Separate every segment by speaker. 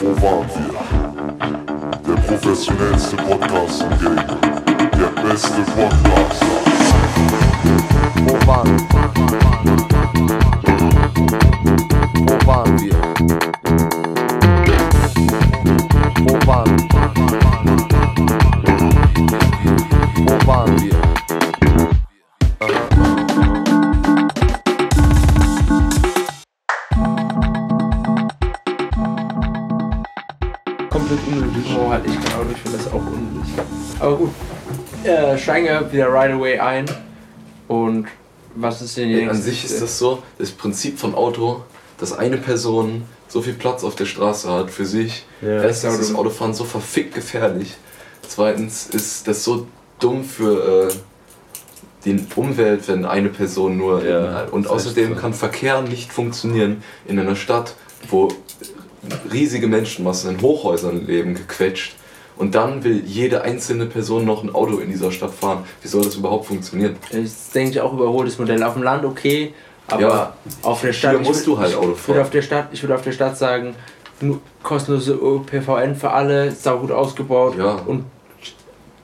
Speaker 1: Wo waren wir? Der professionellste Podcast im Game. Der beste Podcast.
Speaker 2: Wo wir
Speaker 3: wieder right away ein. Und was ist denn
Speaker 4: Ey, an sich ist das so, das Prinzip von Auto, dass eine Person so viel Platz auf der Straße hat für sich.
Speaker 3: Ja,
Speaker 4: Erstens
Speaker 3: das
Speaker 4: ist
Speaker 3: Auto-
Speaker 4: Autofahren so verfickt gefährlich. Zweitens ist das so dumm für äh, die Umwelt, wenn eine Person nur.
Speaker 5: Ja,
Speaker 4: in, und
Speaker 5: das
Speaker 4: außerdem kann Verkehr nicht funktionieren in einer Stadt, wo riesige Menschenmassen in Hochhäusern leben, gequetscht. Und dann will jede einzelne Person noch ein Auto in dieser Stadt fahren. Wie soll das überhaupt funktionieren?
Speaker 3: Das ist, denke ich, auch überholtes Modell. Auf dem Land okay, aber
Speaker 4: Ja,
Speaker 3: auf der Stadt.
Speaker 4: Hier
Speaker 3: ich
Speaker 4: musst
Speaker 3: würd-
Speaker 4: du halt Auto
Speaker 3: Ich würde
Speaker 4: fahren.
Speaker 3: auf der Stadt, ich würde auf der Stadt sagen, kostenlose ÖPVN für alle, saugut ausgebaut
Speaker 4: Ja.
Speaker 3: und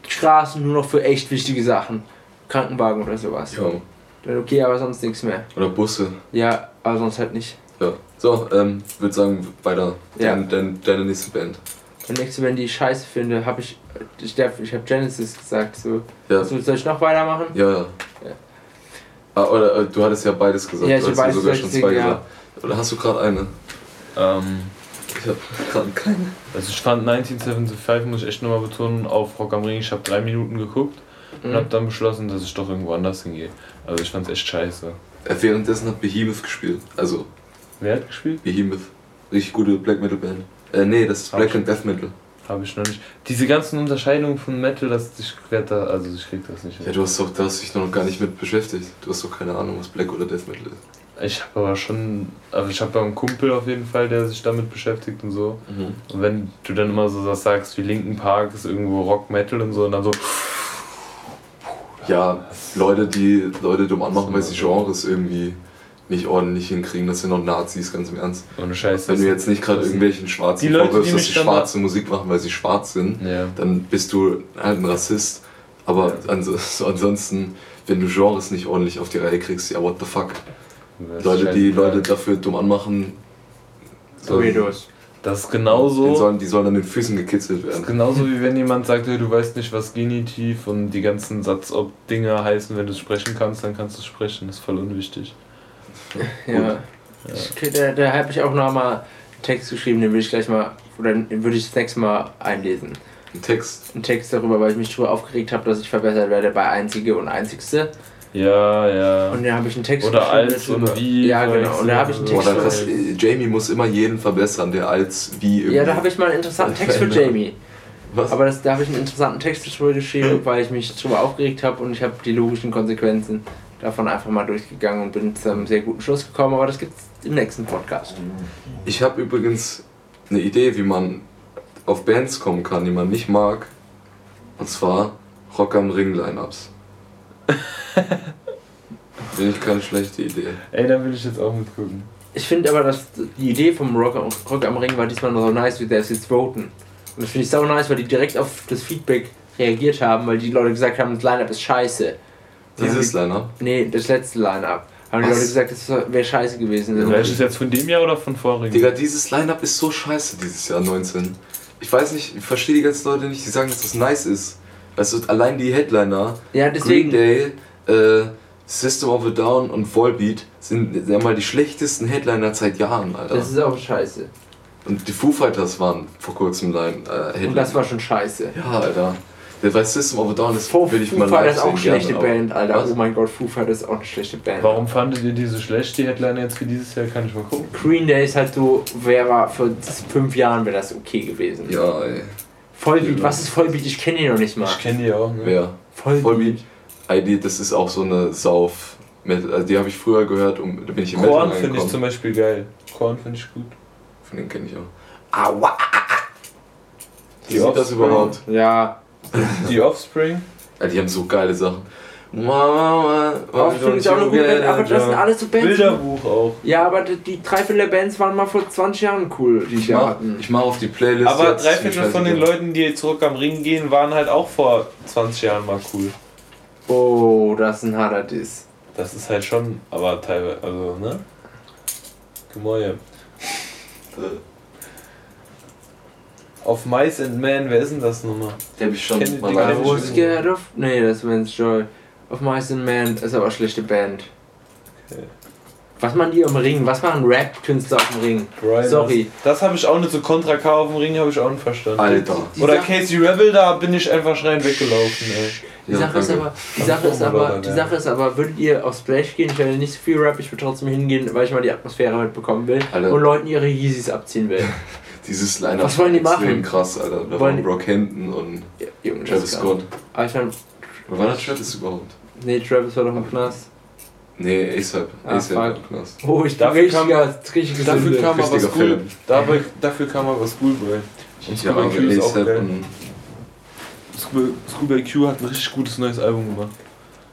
Speaker 3: Straßen nur noch für echt wichtige Sachen. Krankenwagen oder sowas.
Speaker 4: Ja.
Speaker 3: Dann okay, aber sonst nichts mehr.
Speaker 4: Oder Busse.
Speaker 3: Ja, aber sonst halt nicht.
Speaker 4: Ja. So, ähm, würde sagen, weiter.
Speaker 3: Ja.
Speaker 4: Dein, dein, deine nächste Band.
Speaker 3: Und nächste, wenn die ich scheiße finde, habe ich, ich, darf- ich habe Genesis gesagt. So.
Speaker 4: Ja.
Speaker 3: So, soll ich noch weitermachen?
Speaker 4: Ja, ja.
Speaker 3: Ja.
Speaker 4: Ah, oder äh, du hattest ja beides gesagt.
Speaker 3: Ja, ich
Speaker 4: du
Speaker 3: hab
Speaker 4: hast ja
Speaker 3: beides
Speaker 4: sogar
Speaker 3: gesagt,
Speaker 4: schon zwei
Speaker 3: ja.
Speaker 4: gesagt. Oder hast du gerade eine?
Speaker 5: Ähm,
Speaker 4: Ich habe gerade keine.
Speaker 5: also ich fand 1975, muss ich echt nochmal betonen, auf Rock am Ring, ich habe drei Minuten geguckt und
Speaker 3: Mhm.
Speaker 5: habe dann beschlossen, dass ich doch irgendwo anders hingehe. Also ich fand's echt scheiße.
Speaker 4: Äh, währenddessen hat Behemoth gespielt. Also,
Speaker 5: Wer hat gespielt?
Speaker 4: Behemoth. Richtig gute Black Metal Band. Äh, nee, das ist
Speaker 5: Hab
Speaker 4: Black
Speaker 5: ich-
Speaker 4: and Death Metal.
Speaker 5: Habe ich noch nicht. Diese ganzen Unterscheidungen von Metal, das ich da, also ich krieg das nicht
Speaker 4: Ja, du hast doch, da hast dich noch gar nicht mit beschäftigt. Du hast doch keine Ahnung, was Black oder Death Metal ist.
Speaker 5: Ich habe aber schon, also ich habe einen Kumpel auf jeden Fall, der sich damit beschäftigt und so. Und wenn du dann immer so was sagst wie Linken Park ist irgendwo Rock Metal und so und dann so,
Speaker 4: Ja, Leute, die Leute dumm anmachen, weil sie Genres irgendwie nicht ordentlich hinkriegen. Das sind noch Nazis, ganz im Ernst.
Speaker 5: ohne Scheiß.
Speaker 4: Wenn du jetzt nicht gerade irgendwelchen Schwarzen
Speaker 5: Die Leute,
Speaker 4: vorwirfst,
Speaker 5: die
Speaker 4: dass sie schwarze Musik machen, weil sie schwarz sind,
Speaker 5: Ja.
Speaker 4: dann bist du halt ein Rassist. Aber ans so ansonsten, wenn du Genres nicht ordentlich auf die Reihe kriegst, ja, what the fuck.
Speaker 5: Das
Speaker 4: Leute, die. Leute dafür dumm anmachen,
Speaker 3: Weirdos.
Speaker 5: Das ist
Speaker 4: die,
Speaker 5: genauso.
Speaker 4: sollen, die sollen an den Füßen gekitzelt
Speaker 5: Das ist
Speaker 4: werden.
Speaker 5: genauso wie wenn jemand sagt, hey, du weißt nicht, was Genitiv und die ganzen Satz-Ob-Dinger heißen, wenn du es sprechen kannst, dann kannst du es sprechen. Das ist voll unwichtig.
Speaker 3: Ja. Ich, da, da habe ich auch noch mal einen Text geschrieben, den will ich gleich mal, oder den würde ich das nächste Mal einlesen.
Speaker 4: Ein Text.
Speaker 3: Einen Text darüber, weil ich mich darüber aufgeregt habe, dass ich verbessert werde bei Einzige und Einzigste.
Speaker 5: Ja, ja.
Speaker 3: Und dann habe ich einen Text
Speaker 5: Oder
Speaker 3: geschrieben
Speaker 5: als und wie
Speaker 3: Ja, genau. Und da habe ich einen Text darüber-
Speaker 4: das, äh, Jamie muss immer jeden verbessern, der als wie irgendwie.
Speaker 3: Ja, da habe ich mal einen interessanten Text für Jamie.
Speaker 4: Was?
Speaker 3: Aber das, da habe ich einen interessanten Text darüber geschrieben, weil ich mich darüber aufgeregt habe und ich habe die logischen Konsequenzen davon einfach mal durchgegangen und bin zu einem sehr guten Schluss gekommen. Aber das gibt's im nächsten Podcast.
Speaker 4: Ich habe übrigens eine Idee, wie man auf Bands kommen kann, die man nicht mag. Und zwar Rock am Ring Lineups. Finde ich keine schlechte Idee.
Speaker 5: Ey, dann will ich jetzt auch mitgucken.
Speaker 3: Ich finde aber, dass die Idee vom Rock, Rock am Ring war diesmal noch so nice, wie das jetzt voten. Und das finde ich so nice, weil die direkt auf das Feedback reagiert haben, weil die Leute gesagt haben, das Line-Up ist scheiße.
Speaker 4: Dieses Line-Up?
Speaker 3: Nee, das letzte Line-Up. Haben die? Leute gesagt, das wäre scheiße gewesen.
Speaker 5: Welches jetzt von dem Jahr oder von vorigen?
Speaker 4: Digga, dieses Line-Up ist so scheiße dieses Jahr 19. Ich weiß nicht, ich verstehe die ganzen Leute nicht, die sagen, dass das nice ist. Weißt du, allein die Headliner,
Speaker 3: Ja, deswegen.
Speaker 4: Green Day, äh, System of a Down und Volbeat sind ja mal die schlechtesten Headliner seit Jahren, Alter.
Speaker 3: Das ist auch scheiße.
Speaker 4: Und die Foo Fighters waren vor kurzem Line, äh, Headliner.
Speaker 3: Und das war schon scheiße.
Speaker 4: Ja, Alter. Der weiß System of a Down ist
Speaker 3: Foo,
Speaker 4: will ich
Speaker 3: Foo
Speaker 4: mal
Speaker 3: Fighters ist auch eine schlechte
Speaker 4: gerne,
Speaker 3: Band, Alter.
Speaker 4: Was?
Speaker 3: Oh mein Gott, Foo Fighters ist auch eine schlechte Band.
Speaker 5: Warum fandet ihr diese schlecht, die Headliner jetzt für dieses Jahr? Kann ich mal gucken.
Speaker 3: Green Day ist halt so, wäre vor fünf Jahren wäre das okay gewesen.
Speaker 4: Ja, ey.
Speaker 3: Vollbeat, was ist Vollbeat? Ich kenne ihn noch nicht mal.
Speaker 5: Ich kenne die auch, ne?
Speaker 4: Wer?
Speaker 3: Vollbeat.
Speaker 4: Volbeat. ID, das ist auch so eine Sauf. Also die habe ich früher gehört, um, da bin ich im Metal
Speaker 5: Korn finde ich zum Beispiel geil. Korn finde ich gut.
Speaker 4: Von denen kenne ich auch. Aua! Wie
Speaker 5: Die
Speaker 4: sieht das überhaupt?
Speaker 3: Ja,
Speaker 5: Die Offspring?
Speaker 4: Ja, die haben so geile Sachen.
Speaker 3: Auch finde ich auch gute Band, aber das sind alles so Bands.
Speaker 5: Bilderbuch auch.
Speaker 3: Ja, aber die, die Dreiviertel der Bands waren mal vor 20 Jahren cool, die
Speaker 4: Ich mach,
Speaker 3: hatten.
Speaker 4: ich mach auf die Playlist.
Speaker 5: Aber drei Viertel von den. Leuten, die zurück am Ring gehen, waren halt auch vor 20 Jahren mal cool.
Speaker 3: Oh, das ist ein harter Diss.
Speaker 5: Das ist halt schon, aber teilweise, also, ne? Gemäue. Auf Mice and Man, wer ist denn das nochmal?
Speaker 4: Die hab ich schon
Speaker 5: Kenn-
Speaker 4: mal
Speaker 5: die
Speaker 4: live
Speaker 3: ist Scared of? Nee, das ist Vance Joy. Of Mice and Man ist aber eine schlechte Band.
Speaker 5: Okay.
Speaker 3: Was machen die am Ring? Was machen Rap-Künstler auf dem Ring?
Speaker 5: Brian,
Speaker 3: Sorry.
Speaker 5: Das, das habe ich auch nicht so Contra K auf dem Ring, habe ich auch nicht verstanden.
Speaker 4: Alter.
Speaker 3: Die
Speaker 5: Oder
Speaker 3: Sache-
Speaker 5: Casey Rebel, da bin ich einfach schreien weggelaufen, ey.
Speaker 3: Die
Speaker 4: Ja,
Speaker 3: Sache ist aber, die Sache ist aber, die
Speaker 5: Ja.
Speaker 3: Sache ist aber, würdet ihr auf Splash gehen? Ich werde nicht so viel Rap, ich würde trotzdem hingehen, weil ich mal die Atmosphäre mitbekommen will
Speaker 4: Alter.
Speaker 3: und Leuten ihre Yeezys abziehen will.
Speaker 4: Dieses Line-Up
Speaker 3: Was wollen die
Speaker 4: ist extrem
Speaker 3: machen?
Speaker 4: krass, Alter. Da
Speaker 3: Wollen
Speaker 4: waren
Speaker 3: die-
Speaker 4: Brockhampton und
Speaker 3: Ja,
Speaker 4: Travis Scott.
Speaker 3: Aber ich mein,
Speaker 4: Wer war das Travis überhaupt?
Speaker 3: nee, Travis war doch im Knast.
Speaker 4: Nee, ASAP.
Speaker 3: Ah,
Speaker 4: ASAP war im Knast.
Speaker 3: Oh, ich
Speaker 5: Dafür
Speaker 3: richtiger, richtig
Speaker 5: Dafür kam aber School,
Speaker 4: Film.
Speaker 5: dabei, dafür kam aber Schoolboy. Und
Speaker 4: Ja,
Speaker 5: Schoolboy Q ist auch
Speaker 4: ASAP
Speaker 5: geil. Schoolboy Q hat ein richtig gutes neues Album gemacht.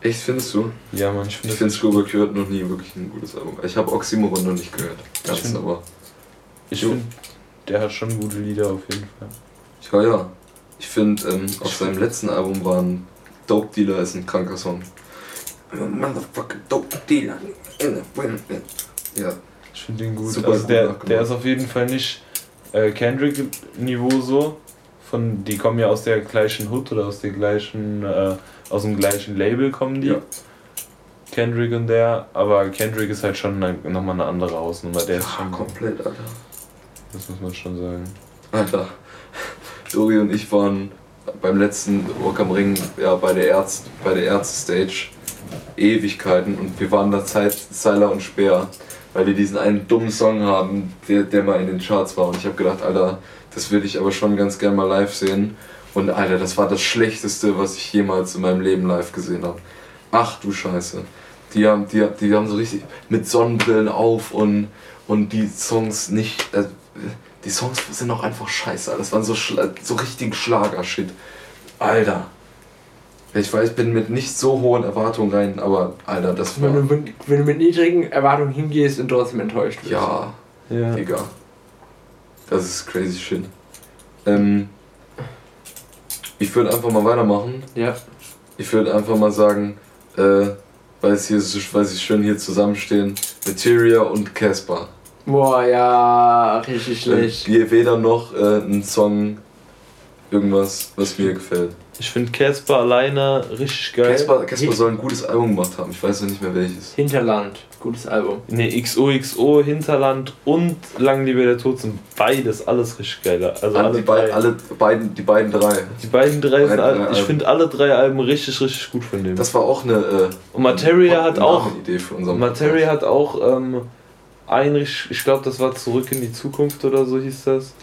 Speaker 4: Echt, findest du?
Speaker 5: Ja, man, ich
Speaker 4: Ich
Speaker 5: finde
Speaker 4: finde, Schoolboy Q hat noch nie wirklich ein gutes Album. Ich habe Oxymoron noch nicht gehört. Ganz,
Speaker 5: find-
Speaker 4: aber.
Speaker 5: ich find, der hat schon gute Lieder auf jeden Fall.
Speaker 4: Ja, ja. Ich finde, ähm, auf seinem letzten Album war ein Dope Dealer ist ein kranker Song. Motherfucker Dope Dealer. Ja,
Speaker 5: Ich finde den gut.
Speaker 4: Super
Speaker 5: also
Speaker 4: gut
Speaker 5: der, der ist auf jeden Fall nicht äh, Kendrick-Niveau so. Von, die kommen ja aus der gleichen Hood oder aus der gleichen, äh, aus dem gleichen Label kommen die.
Speaker 4: Ja.
Speaker 5: Kendrick und der, aber Kendrick ist halt schon nochmal eine andere Hausnummer. Der ist
Speaker 4: ja
Speaker 5: schon,
Speaker 4: komplett, Alter.
Speaker 5: Das muss man schon sagen.
Speaker 4: Alter. Dori und ich waren beim letzten Rock am Ring ja, bei der Ärzte, bei der Ärzte-Stage Ewigkeiten und wir waren da Zeit, Seiler und Speer, weil die diesen einen dummen Song haben, der, der mal in den Charts war und ich habe gedacht, Alter, das würde ich aber schon ganz gern mal live sehen und Alter, das war das Schlechteste, was ich jemals in meinem Leben live gesehen habe. Ach du Scheiße. Die haben, die, die haben so richtig mit Sonnenbrillen auf und, und die Songs nicht. Äh, die Songs sind auch einfach scheiße. Das waren so, schla- so richtig Schlager-Shit. Alter. Ich weiß, ich bin mit nicht so hohen Erwartungen rein, aber Alter, das
Speaker 3: Wenn
Speaker 4: war.
Speaker 3: du, mit- wenn du mit niedrigen Erwartungen hingehst und trotzdem enttäuscht wirst.
Speaker 4: Ja,
Speaker 5: Ja.
Speaker 4: Digga. Das ist crazy shit. Ähm, ich würde einfach mal weitermachen.
Speaker 3: Ja.
Speaker 4: Ich würde einfach mal sagen, äh, weil, es hier so, weil sie schön hier zusammenstehen, Materia und Casper.
Speaker 3: Boah, ja, richtig schlecht.
Speaker 4: Äh, weder noch äh, ein Song, irgendwas, was mir gefällt.
Speaker 5: Ich finde Casper alleine richtig geil.
Speaker 4: Casper, Casper soll ein gutes Album gemacht haben, ich weiß noch nicht mehr welches.
Speaker 3: Hinterland, gutes Album.
Speaker 5: Ne, XOXO, Hinterland und Lang lebe der Tod sind beides alles richtig geil. Also
Speaker 4: Alle,
Speaker 5: alle,
Speaker 4: die, beid,
Speaker 5: drei.
Speaker 4: alle beiden, die beiden drei.
Speaker 5: Die beiden drei sind
Speaker 4: Beide
Speaker 5: alle,
Speaker 4: drei
Speaker 5: ich finde alle drei Alben richtig, richtig gut von dem.
Speaker 4: Das war auch eine. Äh,
Speaker 5: Und Materia hat
Speaker 4: eine
Speaker 5: auch,
Speaker 4: Idee für unseren
Speaker 5: Materia hat auch ähm, ein, ich glaube, das war Zurück in die Zukunft oder so hieß das.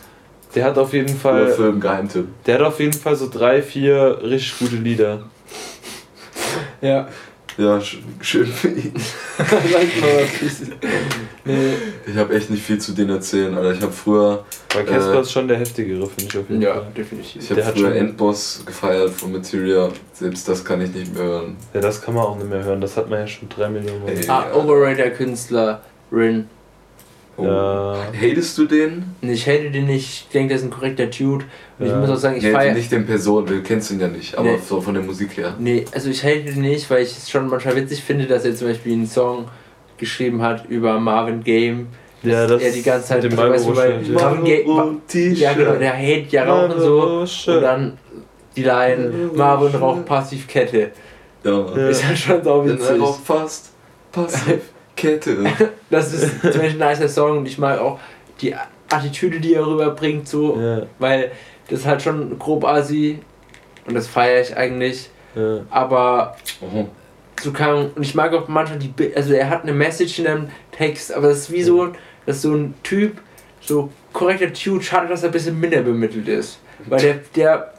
Speaker 5: Der hat auf jeden Fall,
Speaker 4: Film, Geheimtipp.
Speaker 5: der hat auf jeden Fall so drei, vier richtig gute Lieder.
Speaker 3: Ja.
Speaker 4: Ja, sch schön für ihn.
Speaker 3: Nee.
Speaker 4: Ich habe echt nicht viel zu denen erzählen, Alter. Ich habe früher,
Speaker 5: Weil Casper
Speaker 4: Äh,
Speaker 5: ist schon der heftigere, finde ich auf jeden
Speaker 3: Ja,
Speaker 5: Fall.
Speaker 3: definitiv.
Speaker 4: ich
Speaker 5: Der
Speaker 4: habe
Speaker 5: hat
Speaker 4: früher
Speaker 5: schon-
Speaker 4: Endboss gefeiert von Materia. Selbst das kann ich nicht mehr hören.
Speaker 5: Ja, das kann man auch nicht mehr hören, das hat man ja schon drei Millionen Mal.
Speaker 4: Ey.
Speaker 3: Ah,
Speaker 4: Ja.
Speaker 3: Overrated Künstler, Rin.
Speaker 4: Oh.
Speaker 5: Ja.
Speaker 4: Hatest du den?
Speaker 3: Und Ich hate den nicht, ich denke, der ist ein korrekter Dude. Und ich
Speaker 5: Ja.
Speaker 3: muss auch sagen, ich
Speaker 4: nee,
Speaker 3: feiere.
Speaker 4: nicht den Person, du kennst ihn ja nicht, aber
Speaker 3: Nee.
Speaker 4: so von der Musik her.
Speaker 3: Nee, also ich hate den nicht, weil ich es schon manchmal witzig finde, dass er zum Beispiel einen Song geschrieben hat über Marvin Game.
Speaker 5: Ja, das
Speaker 3: er die ganze Zeit
Speaker 5: mit dem
Speaker 3: weißt
Speaker 5: ja.
Speaker 3: Marvin Game. Ja, genau, der hate ja Rauchen so. Und dann die Line, Marvin raucht passiv Kette.
Speaker 4: Ja.
Speaker 5: Ja.
Speaker 3: Ist halt schon so
Speaker 4: Denn er
Speaker 3: witzig.
Speaker 4: raucht fast passiv Kette.
Speaker 3: Das ist zum Beispiel ein nicer Song und ich mag auch die Attitüde, die er rüberbringt, so,
Speaker 5: Ja,
Speaker 3: weil das ist halt schon grob assi und das feiere ich eigentlich.
Speaker 5: ja.
Speaker 3: Aber
Speaker 4: Oh.
Speaker 3: so kann und ich mag auch manchmal die also er hat eine Message in einem Text, aber das ist wie so, das so ein Typ, so korrekter Dude, schade, dass er ein bisschen minder bemittelt ist. Weil der, der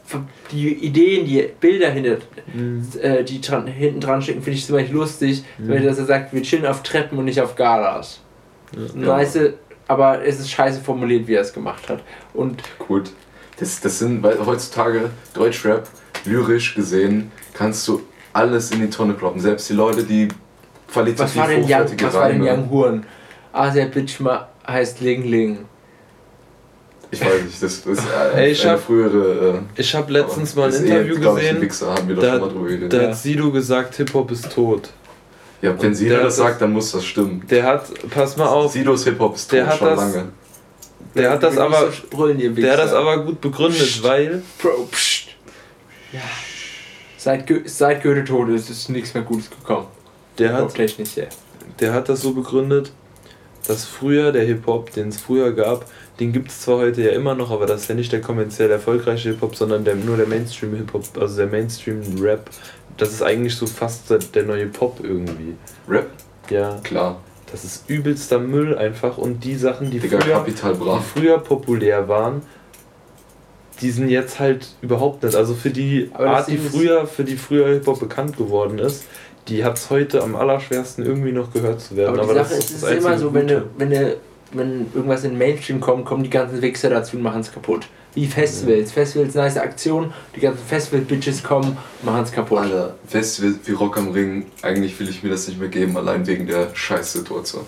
Speaker 3: die Ideen, die Bilder hinter,
Speaker 5: Mhm.
Speaker 3: äh, die dran, hinten dran stecken, finde ich zum Beispiel lustig,
Speaker 5: Mhm.
Speaker 3: weil dass er sagt, wir chillen auf Treppen und nicht auf Galas.
Speaker 4: Ja.
Speaker 3: Nice, aber es ist scheiße formuliert, wie er es gemacht hat. Und
Speaker 4: Gut. Das, das sind, weil heutzutage Deutschrap, lyrisch gesehen, kannst du alles in die Tonne kloppen. Selbst die Leute, die qualitativ
Speaker 3: Was war denn Young,
Speaker 4: hochwertige
Speaker 3: was war denn
Speaker 4: Reime-
Speaker 3: Young Huren? Ah, der Bitch ma heißt Ling Ling.
Speaker 4: Ich weiß nicht, das, ist
Speaker 5: Ey, ich
Speaker 4: eine
Speaker 5: hab-
Speaker 4: frühere. Äh,
Speaker 5: Ich habe letztens mal ein
Speaker 4: eh,
Speaker 5: Interview
Speaker 4: ich, ein
Speaker 5: gesehen,
Speaker 4: Wichser, haben wir doch
Speaker 5: da,
Speaker 4: schon mal drüber
Speaker 5: da
Speaker 3: Ja.
Speaker 5: hat Sido gesagt, Hip-Hop ist tot.
Speaker 4: ja, wenn
Speaker 5: und
Speaker 4: Sido
Speaker 5: der
Speaker 4: das sagt, dann muss das stimmen.
Speaker 5: Der hat, pass mal auf,
Speaker 4: Sidos Hip-Hop ist
Speaker 5: Der
Speaker 4: tot
Speaker 5: hat
Speaker 4: schon
Speaker 5: das-
Speaker 4: lange.
Speaker 5: der hat das aber, der hat das aber gut begründet, weil
Speaker 3: Bro, psst. Ja. Seit, Go seit Goethe tot ist, ist nichts mehr Gutes gekommen.
Speaker 5: der hat,
Speaker 3: Hip-Hop-technisch, ja.
Speaker 5: der hat das so begründet, dass früher der Hip-Hop, den es früher gab, den gibt es zwar heute ja immer noch, aber das ist ja nicht der kommerziell erfolgreiche Hip-Hop, sondern der, nur der Mainstream-Hip-Hop, also der Mainstream-Rap. Das ist eigentlich so fast der, der neue Pop irgendwie.
Speaker 4: Rap?
Speaker 5: Ja,
Speaker 4: Klar.
Speaker 5: das ist übelster Müll einfach und die Sachen, die
Speaker 4: Digga,
Speaker 5: früher, die früher populär waren, die sind jetzt halt überhaupt nicht. Also für die
Speaker 3: Aber das
Speaker 5: Art, die
Speaker 3: ist-
Speaker 5: früher, für die früher Hip-Hop bekannt geworden ist, die hat es heute am allerschwersten irgendwie noch gehört zu werden.
Speaker 3: Aber die
Speaker 5: das
Speaker 3: Sache ist, es ist
Speaker 5: das
Speaker 3: immer
Speaker 5: einzige
Speaker 3: so, wenn, du, wenn, du, wenn irgendwas in den Mainstream kommt, kommen die ganzen Wichser dazu und machen es kaputt. Wie Festivals. Festivals, nice Aktion, die ganzen Festival-Bitches kommen und machen es kaputt.
Speaker 4: Alter, Festival wie Rock am Ring, eigentlich will ich mir das nicht mehr geben, allein wegen der Scheißsituation.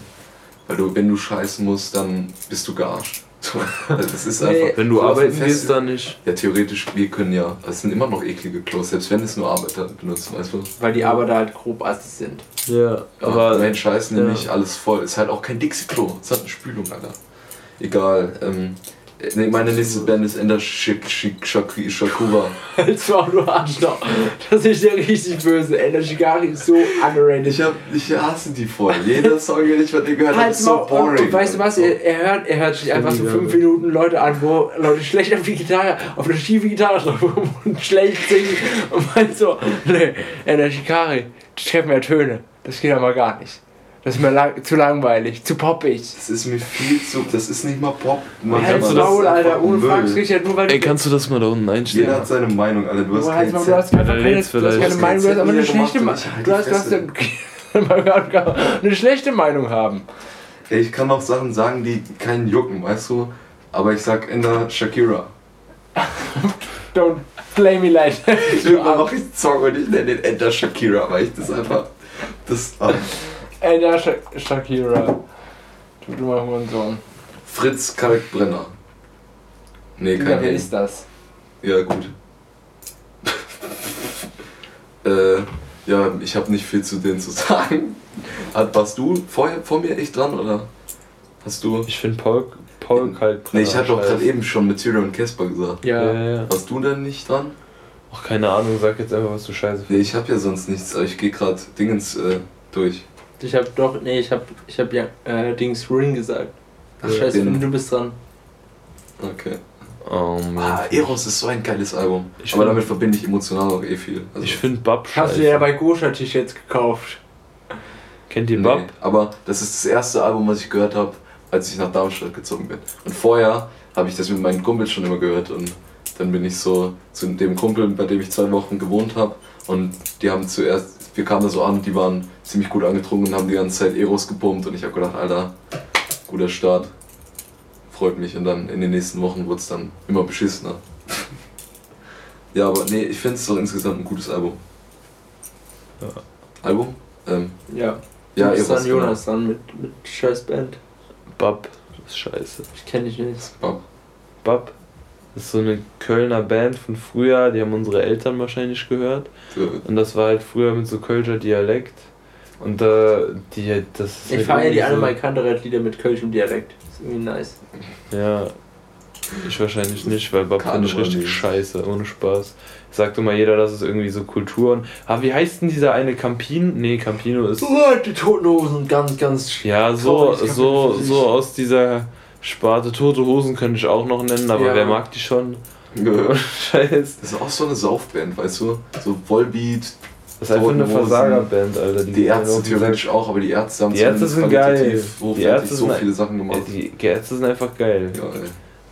Speaker 4: Weil du, wenn du scheißen musst, dann bist du gearscht. So, also das ist
Speaker 3: Nee.
Speaker 4: einfach.
Speaker 5: Wenn du arbeiten gehst,
Speaker 4: Festival-
Speaker 5: dann nicht.
Speaker 4: Ja, theoretisch, wir können ja. Es sind immer noch eklige Klos, selbst wenn es nur Arbeiter benutzen, weißt du?
Speaker 3: Weil die Arbeiter halt grob assis sind.
Speaker 5: Ja,
Speaker 4: Aber
Speaker 5: aber
Speaker 4: Mensch, scheißen
Speaker 5: ja.
Speaker 4: nämlich alles voll. Ist halt auch kein Dixie-Klo. Es hat eine Spülung, Alter. Egal. Ähm, nee, meine nächste Band ist Ender Shik Shik Shak- Shakura.
Speaker 3: Als Frau, du Arschloch. Das ist ja richtig böse. Ey, der Shigari ist so underrated.
Speaker 4: Ich, hab, ich hasse die voll. Jeder Song, den ich von dir gehört habe,
Speaker 3: Halt's
Speaker 4: ist so
Speaker 3: Maul.
Speaker 4: boring.
Speaker 3: und weißt du was, er, er, hört, er hört sich einfach so fünf. Minuten Leute an, wo Leute schlecht auf die Gitarre, auf eine schiefe Gitarre drauf und schlecht singen und meint so, nee, ey, der Shikari, die treffen ja Töne. Das geht aber gar nicht. Das ist mir lang, zu langweilig, zu poppig.
Speaker 4: Das ist mir viel zu. Das ist nicht mal Pop. Mann,
Speaker 3: Halt's
Speaker 4: Mann, das ist
Speaker 3: Maul, Alter, ohne. Fragen, Richard, nur weil
Speaker 5: Ey, kannst du das mal da unten einstellen?
Speaker 4: Jeder hat seine Meinung, Alter. Du hast
Speaker 3: Du du
Speaker 5: Ja,
Speaker 3: keine,
Speaker 5: jetzt
Speaker 3: du hast keine. Meinung, du hast aber eine schlechte Meinung.
Speaker 4: ich
Speaker 3: Du hast, du eine schlechte Meinung haben.
Speaker 4: Ey, ich kann auch Sachen sagen, die keinen jucken, weißt du? Aber ich sag Ender Shakira.
Speaker 3: Don't play me like that.
Speaker 4: Irgendwann mach ich einen Song und ich nenne den Ender Shakira, weil ich das einfach. Das. Ah.
Speaker 3: Ey, der Sha Shakira. Du, du mal Hurensohn.
Speaker 4: Fritz Kalkbrenner. Nee,
Speaker 3: Ja,
Speaker 4: kein
Speaker 3: wer
Speaker 4: Name.
Speaker 3: ist das?
Speaker 4: Ja, gut. äh, ja, ich habe nicht viel zu denen zu sagen. Hat, warst du vorher vor mir echt dran oder hast du?
Speaker 5: Ich finde Paul, Paul Kalk.
Speaker 4: Nee, ich hatte doch gerade eben schon mit Tyrion und Casper gesagt.
Speaker 3: Ja.
Speaker 5: Ja, ja, ja.
Speaker 4: Warst du denn nicht dran?
Speaker 5: Ach, keine Ahnung, sag jetzt einfach, was du scheiße
Speaker 4: Nee, ich habe ja sonst nichts, aber ich gehe gerade Dingens äh, durch.
Speaker 3: Ich hab doch, nee, ich hab, ich hab ja äh, Dings Ring gesagt. Ach,
Speaker 4: Ja,
Speaker 3: scheiße, du bist dran.
Speaker 4: Okay.
Speaker 5: Oh.
Speaker 4: Ah, Eros ist so ein geiles Album.
Speaker 5: Ich
Speaker 4: aber
Speaker 5: find-
Speaker 4: damit verbinde ich emotional auch eh viel. Also,
Speaker 5: Ich finde Bab scheiße.
Speaker 3: Hast du ja bei Gosha T-Shirts gekauft?
Speaker 5: Kennt ihr
Speaker 4: nee,
Speaker 5: Bab?
Speaker 4: aber das ist das erste Album, was ich gehört habe, als ich nach Darmstadt gezogen bin. Und vorher habe ich das mit meinen Kumpels schon immer gehört und dann bin ich so zu dem Kumpel, bei dem ich zwei Wochen gewohnt habe und die haben zuerst, wir kamen da so an, die waren ziemlich gut angetrunken und haben die ganze Zeit Eros gepumpt und ich habe gedacht, Alter, guter Start. Freut mich und dann in den nächsten Wochen wurde es dann immer beschissener. ja, aber nee, ich finde es doch insgesamt ein gutes Album.
Speaker 5: Ja.
Speaker 4: Album? Ähm,
Speaker 3: Ja.
Speaker 4: ja, Eros,
Speaker 3: dann Jonas dran mit, mit scheiß Band.
Speaker 5: Bab ist scheiße.
Speaker 3: Ich kenn dich nicht.
Speaker 4: Genau.
Speaker 5: Bab ist so eine Kölner Band von früher, die haben unsere Eltern wahrscheinlich gehört.
Speaker 4: Äh,
Speaker 5: Und das war halt früher mit so Kölscher Dialekt. Und da, die, das
Speaker 3: Ich
Speaker 5: halt
Speaker 3: feiere die
Speaker 5: so-
Speaker 3: mal bekanntere Lieder mit Kölschem Dialekt. ist irgendwie nice.
Speaker 5: Ja, ich wahrscheinlich nicht, weil Bab finde ich richtig scheiße, ohne Spaß. Sagt immer jeder, das ist irgendwie so Kultur. Und, ah, wie heißt denn dieser eine Campino? Nee, Campino ist.
Speaker 3: Oh, die Toten Hosen, ganz, ganz.
Speaker 5: Ja, so, so, so aus dieser Sparte. Tote Hosen könnte ich auch noch nennen, aber
Speaker 3: Ja.
Speaker 5: wer mag die schon?
Speaker 4: äh,
Speaker 5: Scheiß.
Speaker 4: Das ist auch so eine Saufband, weißt du? So Volbeat,
Speaker 5: Das ist einfach eine. Versagerband, Alter.
Speaker 4: die
Speaker 5: gehen
Speaker 4: Ärzte theoretisch auch, aber die Ärzte haben
Speaker 5: Die Ärzte sind geil.
Speaker 4: qualitativ
Speaker 5: Die Ärzte
Speaker 4: so
Speaker 5: sind-
Speaker 4: viele Sachen gemacht.
Speaker 5: Ey, Die Ärzte sind einfach geil.
Speaker 4: Ja, ey.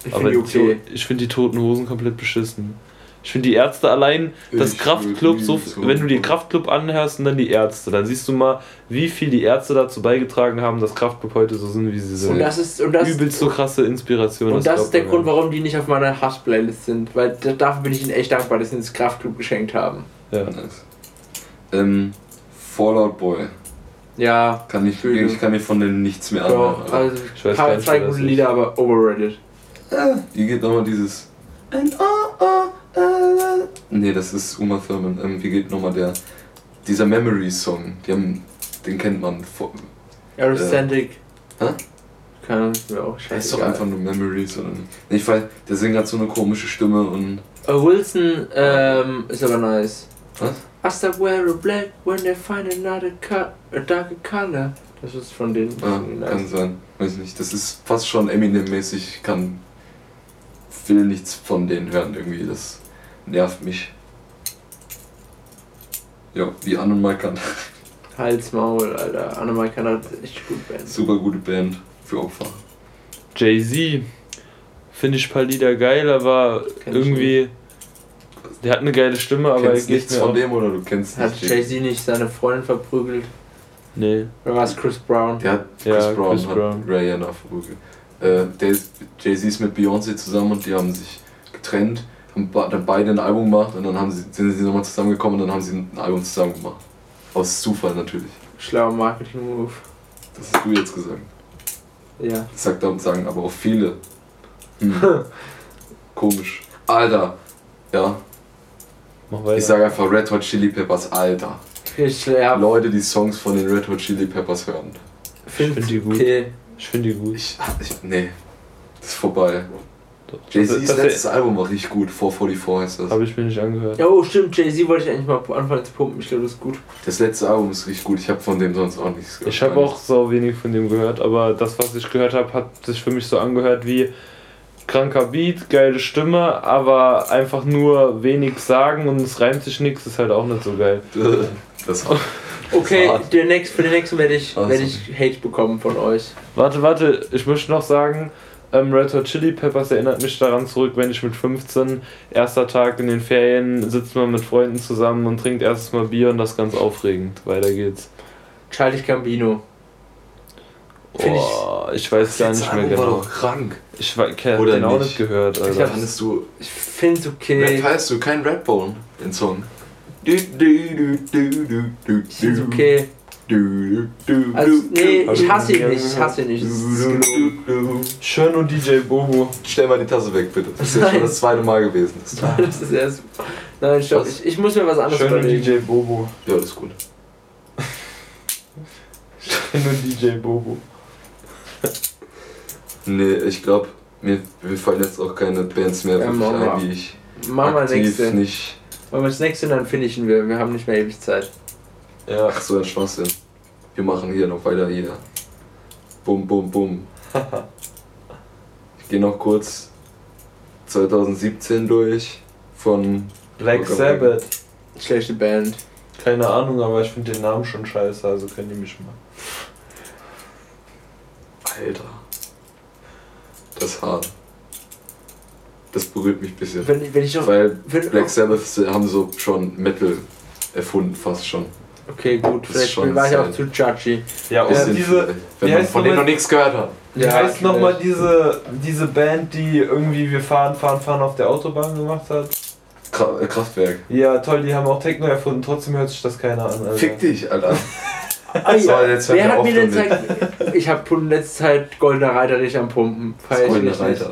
Speaker 3: Ich
Speaker 5: Aber die
Speaker 3: die okay.
Speaker 5: To- ich finde die Toten Hosen komplett beschissen. Ich finde die Ärzte allein, das
Speaker 4: Ich
Speaker 5: Kraftclub, so, wenn du die Kraftclub anhörst und dann die Ärzte, dann siehst du mal, wie viel die Ärzte dazu beigetragen haben, dass Kraftclub heute so sind, wie sie sind.
Speaker 3: Und das ist, und das,
Speaker 5: Übelst so krasse Inspiration.
Speaker 3: und das ist der Grund, warum die nicht auf meiner Hass-Playlist sind. Weil da- dafür bin ich ihnen echt dankbar, dass sie ins Kraftclub geschenkt haben.
Speaker 5: Ja.
Speaker 4: Nice. Ähm, Fallout Boy.
Speaker 3: Ja,
Speaker 4: Kann ich, ich kann mir von denen nichts mehr
Speaker 3: doch.
Speaker 4: anhören.
Speaker 3: Also,
Speaker 5: Ich weiß
Speaker 3: paar, zwei
Speaker 5: das
Speaker 3: gute. Lieder, aber overrated.
Speaker 4: Wie geht nochmal dieses. And oh, oh, oh, Nee, das ist Uma Thurman. Ähm, wie geht nochmal der. Dieser Memory-Song. Den kennt man. Vor-
Speaker 3: Aerocentric.
Speaker 4: Hä?
Speaker 3: Keine Ahnung, ist mir auch
Speaker 4: Der ist doch einfach nur Memories oder nicht? Nee, ich weiß, der Sänger hat so eine komische Stimme und.
Speaker 3: Äh, Wilson ähm, ist aber nice.
Speaker 4: Was?
Speaker 3: I start wearing black when they find another cut, a darker color. Das ist von denen.
Speaker 4: Ja,
Speaker 3: nice.
Speaker 4: kann sein. Weiß nicht. Das ist fast schon Eminem-mäßig. Ich kann. will nichts von denen hören irgendwie. Das nervt mich. Ja, wie An und Maikan.
Speaker 3: Hals, Maul, Alter. Annemal kann halt echt gut werden.
Speaker 4: Super gute Band für Opfer.
Speaker 5: Jay-Z. Finde ich ein paar Lieder geil, aber
Speaker 3: Kenn ich
Speaker 5: irgendwie. Der hat eine geile Stimme, aber
Speaker 4: kennst
Speaker 5: geht
Speaker 4: nichts
Speaker 5: mir
Speaker 4: von
Speaker 5: auch-
Speaker 4: dem oder du kennst
Speaker 3: Hat Jay-Z nicht seine Freundin verprügelt?
Speaker 5: Nee.
Speaker 3: Oder war es Chris Brown?
Speaker 4: Der hat Chris
Speaker 5: Ja,
Speaker 4: Brown,
Speaker 5: Chris
Speaker 4: hat
Speaker 5: Brown.
Speaker 4: Rihanna verprügelt. Äh, Jay-Z ist mit Beyoncé zusammen und die haben sich getrennt, haben dann beide ein Album gemacht und dann haben sie, sind sie nochmal zusammengekommen und dann haben sie ein Album zusammen gemacht. Aus Zufall natürlich.
Speaker 3: Schlauer Marketing-Move.
Speaker 4: Das hast du jetzt gesagt.
Speaker 3: Ja.
Speaker 4: Das sagt und sagen aber auch viele. Hm. Komisch. Alter. Ja,
Speaker 5: Mach weiter.
Speaker 4: ich sage einfach Red Hot Chili Peppers, Alter.
Speaker 3: Ich ja,
Speaker 4: Leute, die Songs von den Red Hot Chili Peppers hören.
Speaker 3: finde
Speaker 5: find die gut.
Speaker 3: Okay.
Speaker 5: ich finde die gut.
Speaker 4: Ich, ich, nee, das ist vorbei.
Speaker 5: Das-
Speaker 4: Jay-Z's
Speaker 5: das-
Speaker 4: letztes Album war richtig gut, 444 heißt das.
Speaker 5: Habe ich mir nicht angehört.
Speaker 3: Ja, oh, stimmt. Jay-Z wollte ich eigentlich mal anfangen zu pumpen. Ich glaube, das ist gut.
Speaker 4: Das letzte Album ist richtig gut, ich habe von dem sonst auch nichts gehört.
Speaker 5: Ich habe auch so wenig von dem gehört, aber das, was ich gehört habe, hat sich für mich so angehört wie kranker Beat, geile Stimme, aber einfach nur wenig sagen und es reimt sich nichts, ist halt auch nicht so geil.
Speaker 4: Das
Speaker 3: Okay,
Speaker 4: hart.
Speaker 3: der nächst, für den nächsten werde ich,
Speaker 4: Also.
Speaker 3: werde ich Hate bekommen von euch.
Speaker 5: Warte, warte, ich möchte noch sagen, ähm, Red Hot Chili Peppers erinnert mich daran zurück, wenn ich mit 15, erster Tag in den Ferien, sitzt man mit Freunden zusammen und trinkt erstes Mal Bier und das ist ganz aufregend. Weiter geht's.
Speaker 3: Charlie Gambino. Find ich-
Speaker 5: ich weiß gar nicht mehr
Speaker 4: war
Speaker 5: genau.
Speaker 4: doch krank.
Speaker 5: Ich habe
Speaker 4: Oder
Speaker 5: den auch
Speaker 4: nicht.
Speaker 5: nicht gehört,
Speaker 3: Ich
Speaker 5: Alter.
Speaker 3: hab's-
Speaker 4: Fandest du.
Speaker 3: Ich finde es
Speaker 4: Red
Speaker 3: okay.
Speaker 4: heißt du kein Redbone, den Song. Du, du, du, du, du, du,
Speaker 3: Ich finde es
Speaker 4: du,
Speaker 3: okay.
Speaker 4: Du, du, du,
Speaker 3: Also,
Speaker 4: du,
Speaker 3: nee,
Speaker 4: du,
Speaker 3: ich hasse ihn
Speaker 4: du,
Speaker 3: nicht. Ich hasse ihn nicht.
Speaker 4: Du.
Speaker 5: Schön und DJ Bobo.
Speaker 4: Stell mal die Tasse weg, bitte. Das ist jetzt schon
Speaker 3: Nein.
Speaker 4: das zweite Mal gewesen. Das
Speaker 3: Das ist erst. Nein, stopp. Ich, ich muss mir was anderes
Speaker 5: Schön und
Speaker 3: überlegen.
Speaker 5: DJ Bobo.
Speaker 4: ja, das ist gut.
Speaker 5: Schön und DJ Bobo.
Speaker 4: Nee, ich glaube, mir, mir fallen jetzt auch keine Bands mehr
Speaker 3: Ja,
Speaker 4: wirklich
Speaker 3: machen wir.
Speaker 4: ein, die ich
Speaker 3: Machen wir
Speaker 4: aktiv
Speaker 3: nächste.
Speaker 4: nicht.
Speaker 3: Machen wir das nächste und dann finishen wir. Wir haben nicht mehr ewig Zeit.
Speaker 5: Ja.
Speaker 4: Ach so, ein Schwachsinn. Wir machen hier noch weiter hier. Bum, bum, bum. Ich gehe noch kurz 2017 durch von
Speaker 5: Black. Sabbath.
Speaker 3: Schlechte Band.
Speaker 5: Keine Ahnung, aber ich finde den Namen schon scheiße, also können die mich mal.
Speaker 4: Alter. Das ist hart. Das berührt mich ein bisschen.
Speaker 3: Wenn, wenn ich noch.
Speaker 4: Weil
Speaker 3: wenn,
Speaker 4: Black Sabbath haben so schon Metal erfunden, fast schon.
Speaker 3: Okay, gut. Vielleicht
Speaker 4: schon
Speaker 3: war ich auch zu judgy.
Speaker 5: Ja, und
Speaker 4: Bisschen
Speaker 5: diese,
Speaker 4: wenn man von denen noch nichts gehört hat.
Speaker 5: wie
Speaker 3: Ja,
Speaker 5: heißt nochmal diese, diese Band, die irgendwie Wir fahren, fahren, fahren auf der Autobahn gemacht hat?
Speaker 4: Äh, Kraftwerk.
Speaker 5: Ja, toll, die haben auch Techno erfunden, trotzdem hört sich das keiner an. Alter.
Speaker 4: Fick dich, Alter.
Speaker 3: Ah,
Speaker 4: So,
Speaker 3: ja.
Speaker 4: jetzt hört
Speaker 3: Wer
Speaker 4: er
Speaker 3: hat mir denn. Zeit. Ich habe in letzter Zeit Goldener Reiter nicht am Pumpen. Feier ich
Speaker 4: goldene
Speaker 3: nicht.
Speaker 4: Reiter.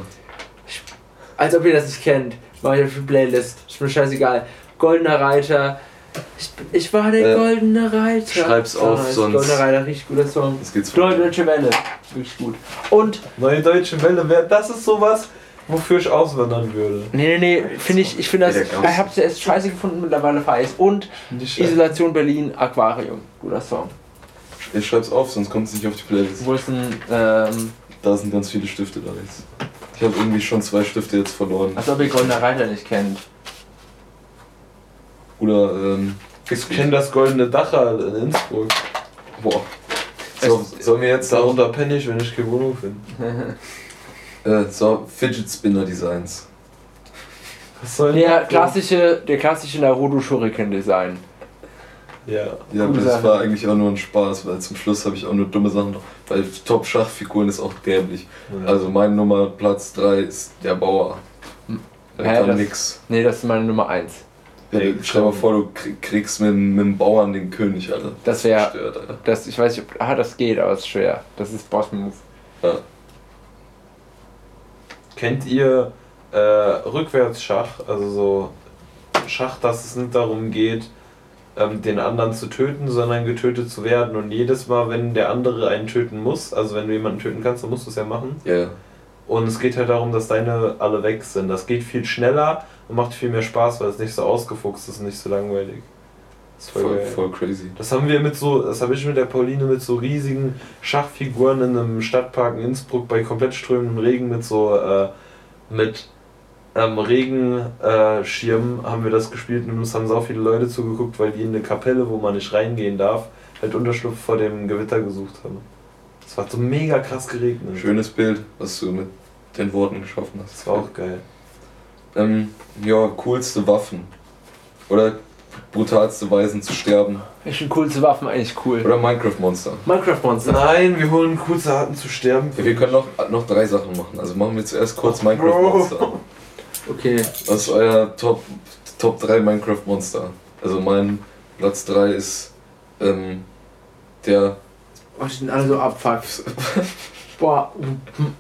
Speaker 3: Als ob ihr das nicht kennt. Mach ich auf die Playlist. Ist mir scheißegal. Goldener Reiter. Ich, ich war der
Speaker 4: Äh,
Speaker 3: goldene Reiter.
Speaker 4: schreib's auf,
Speaker 3: nice.
Speaker 4: sonst-
Speaker 3: Goldener Reiter, richtig guter Song.
Speaker 4: Jetzt geht's
Speaker 3: Neue Deutsche Welle. Wirklich gut. Und,
Speaker 5: Neue Deutsche Welle, wer- das ist sowas, wofür ich auswandern würde.
Speaker 3: nee, nee, nee, finde ich, ich finde das, ich hab's erst scheiße gefunden, mittlerweile ich's. Und Isolation Berlin, Aquarium. Guter Song.
Speaker 4: Ich schreib's auf, sonst kommt es nicht auf die Playlist.
Speaker 3: Wo ist ein, ähm,
Speaker 4: Da sind ganz viele Stifte da jetzt. Ich habe irgendwie schon zwei Stifte jetzt verloren.
Speaker 3: als ob ihr Goldener Reiter nicht kennt.
Speaker 4: Oder, ähm.
Speaker 5: Ich kenne das goldene Dach in Innsbruck.
Speaker 4: Boah. So, sollen wir jetzt.
Speaker 5: Darunter penne ich, wenn ich keine Wohnung finde.
Speaker 4: Äh, so, Fidget Spinner Designs.
Speaker 5: Was soll
Speaker 3: Der
Speaker 5: das?
Speaker 3: klassische, der klassische Naruto Shuriken Design.
Speaker 5: Ja.
Speaker 4: Ja, aber das war eigentlich auch nur ein Spaß, weil zum Schluss habe ich auch nur dumme Sachen. Weil Top-Schachfiguren ist auch dämlich. Also mein Nummer Platz 3 ist der Bauer. Der
Speaker 3: Hä,
Speaker 4: kann
Speaker 3: das-
Speaker 4: nix.
Speaker 3: Nee, das ist meine Nummer 1.
Speaker 5: Ey,
Speaker 4: stell dir mal vor, du krieg- kriegst mit, dem- mit dem Bauern den König, Alter.
Speaker 3: Das wäre, das, ich weiß nicht, ob, ah, das geht, aber es ist schwer. Das ist Boss-Move.
Speaker 4: Ja.
Speaker 5: Kennt ihr äh, Rückwärtsschach? Also so Schach, dass es nicht darum geht, ähm, den anderen zu töten, sondern getötet zu werden. Und jedes Mal, wenn der andere einen töten muss, also wenn du jemanden töten kannst, dann musst du es ja machen.
Speaker 4: Ja, ja.
Speaker 5: Und es geht halt darum, dass deine alle weg sind. Das geht viel schneller und macht viel mehr Spaß, weil es nicht so ausgefuchst ist und nicht so langweilig. Das ist voll,
Speaker 4: Voll, voll crazy.
Speaker 5: Das haben wir mit so, das habe ich mit der Pauline mit so riesigen Schachfiguren in einem Stadtpark in Innsbruck bei komplett strömendem Regen mit so äh, mit ähm, Regenschirmen haben wir das gespielt und uns haben so viele Leute zugeguckt, weil die in eine Kapelle, wo man nicht reingehen darf, halt Unterschlupf vor dem Gewitter gesucht haben. Es war so mega krass geregnet.
Speaker 4: Schönes Bild, was du mit den Worten geschaffen hast.
Speaker 5: Das war auch geil.
Speaker 4: Ähm, ja, coolste Waffen. Oder brutalste Weisen zu sterben.
Speaker 3: Ich finde coolste Waffen eigentlich cool.
Speaker 4: Oder Minecraft-Monster.
Speaker 3: Minecraft-Monster.
Speaker 5: Nein, wir holen kurze Arten zu sterben.
Speaker 4: Ja, wir können noch, noch drei Sachen machen. Also machen wir zuerst kurz
Speaker 5: Bro.
Speaker 4: Minecraft-Monster.
Speaker 3: Okay.
Speaker 4: Was ist euer Top, Top 3 Minecraft-Monster? Also mein Platz 3 ist ähm, der.
Speaker 3: Oh, die sind alle so abfuck. Boah,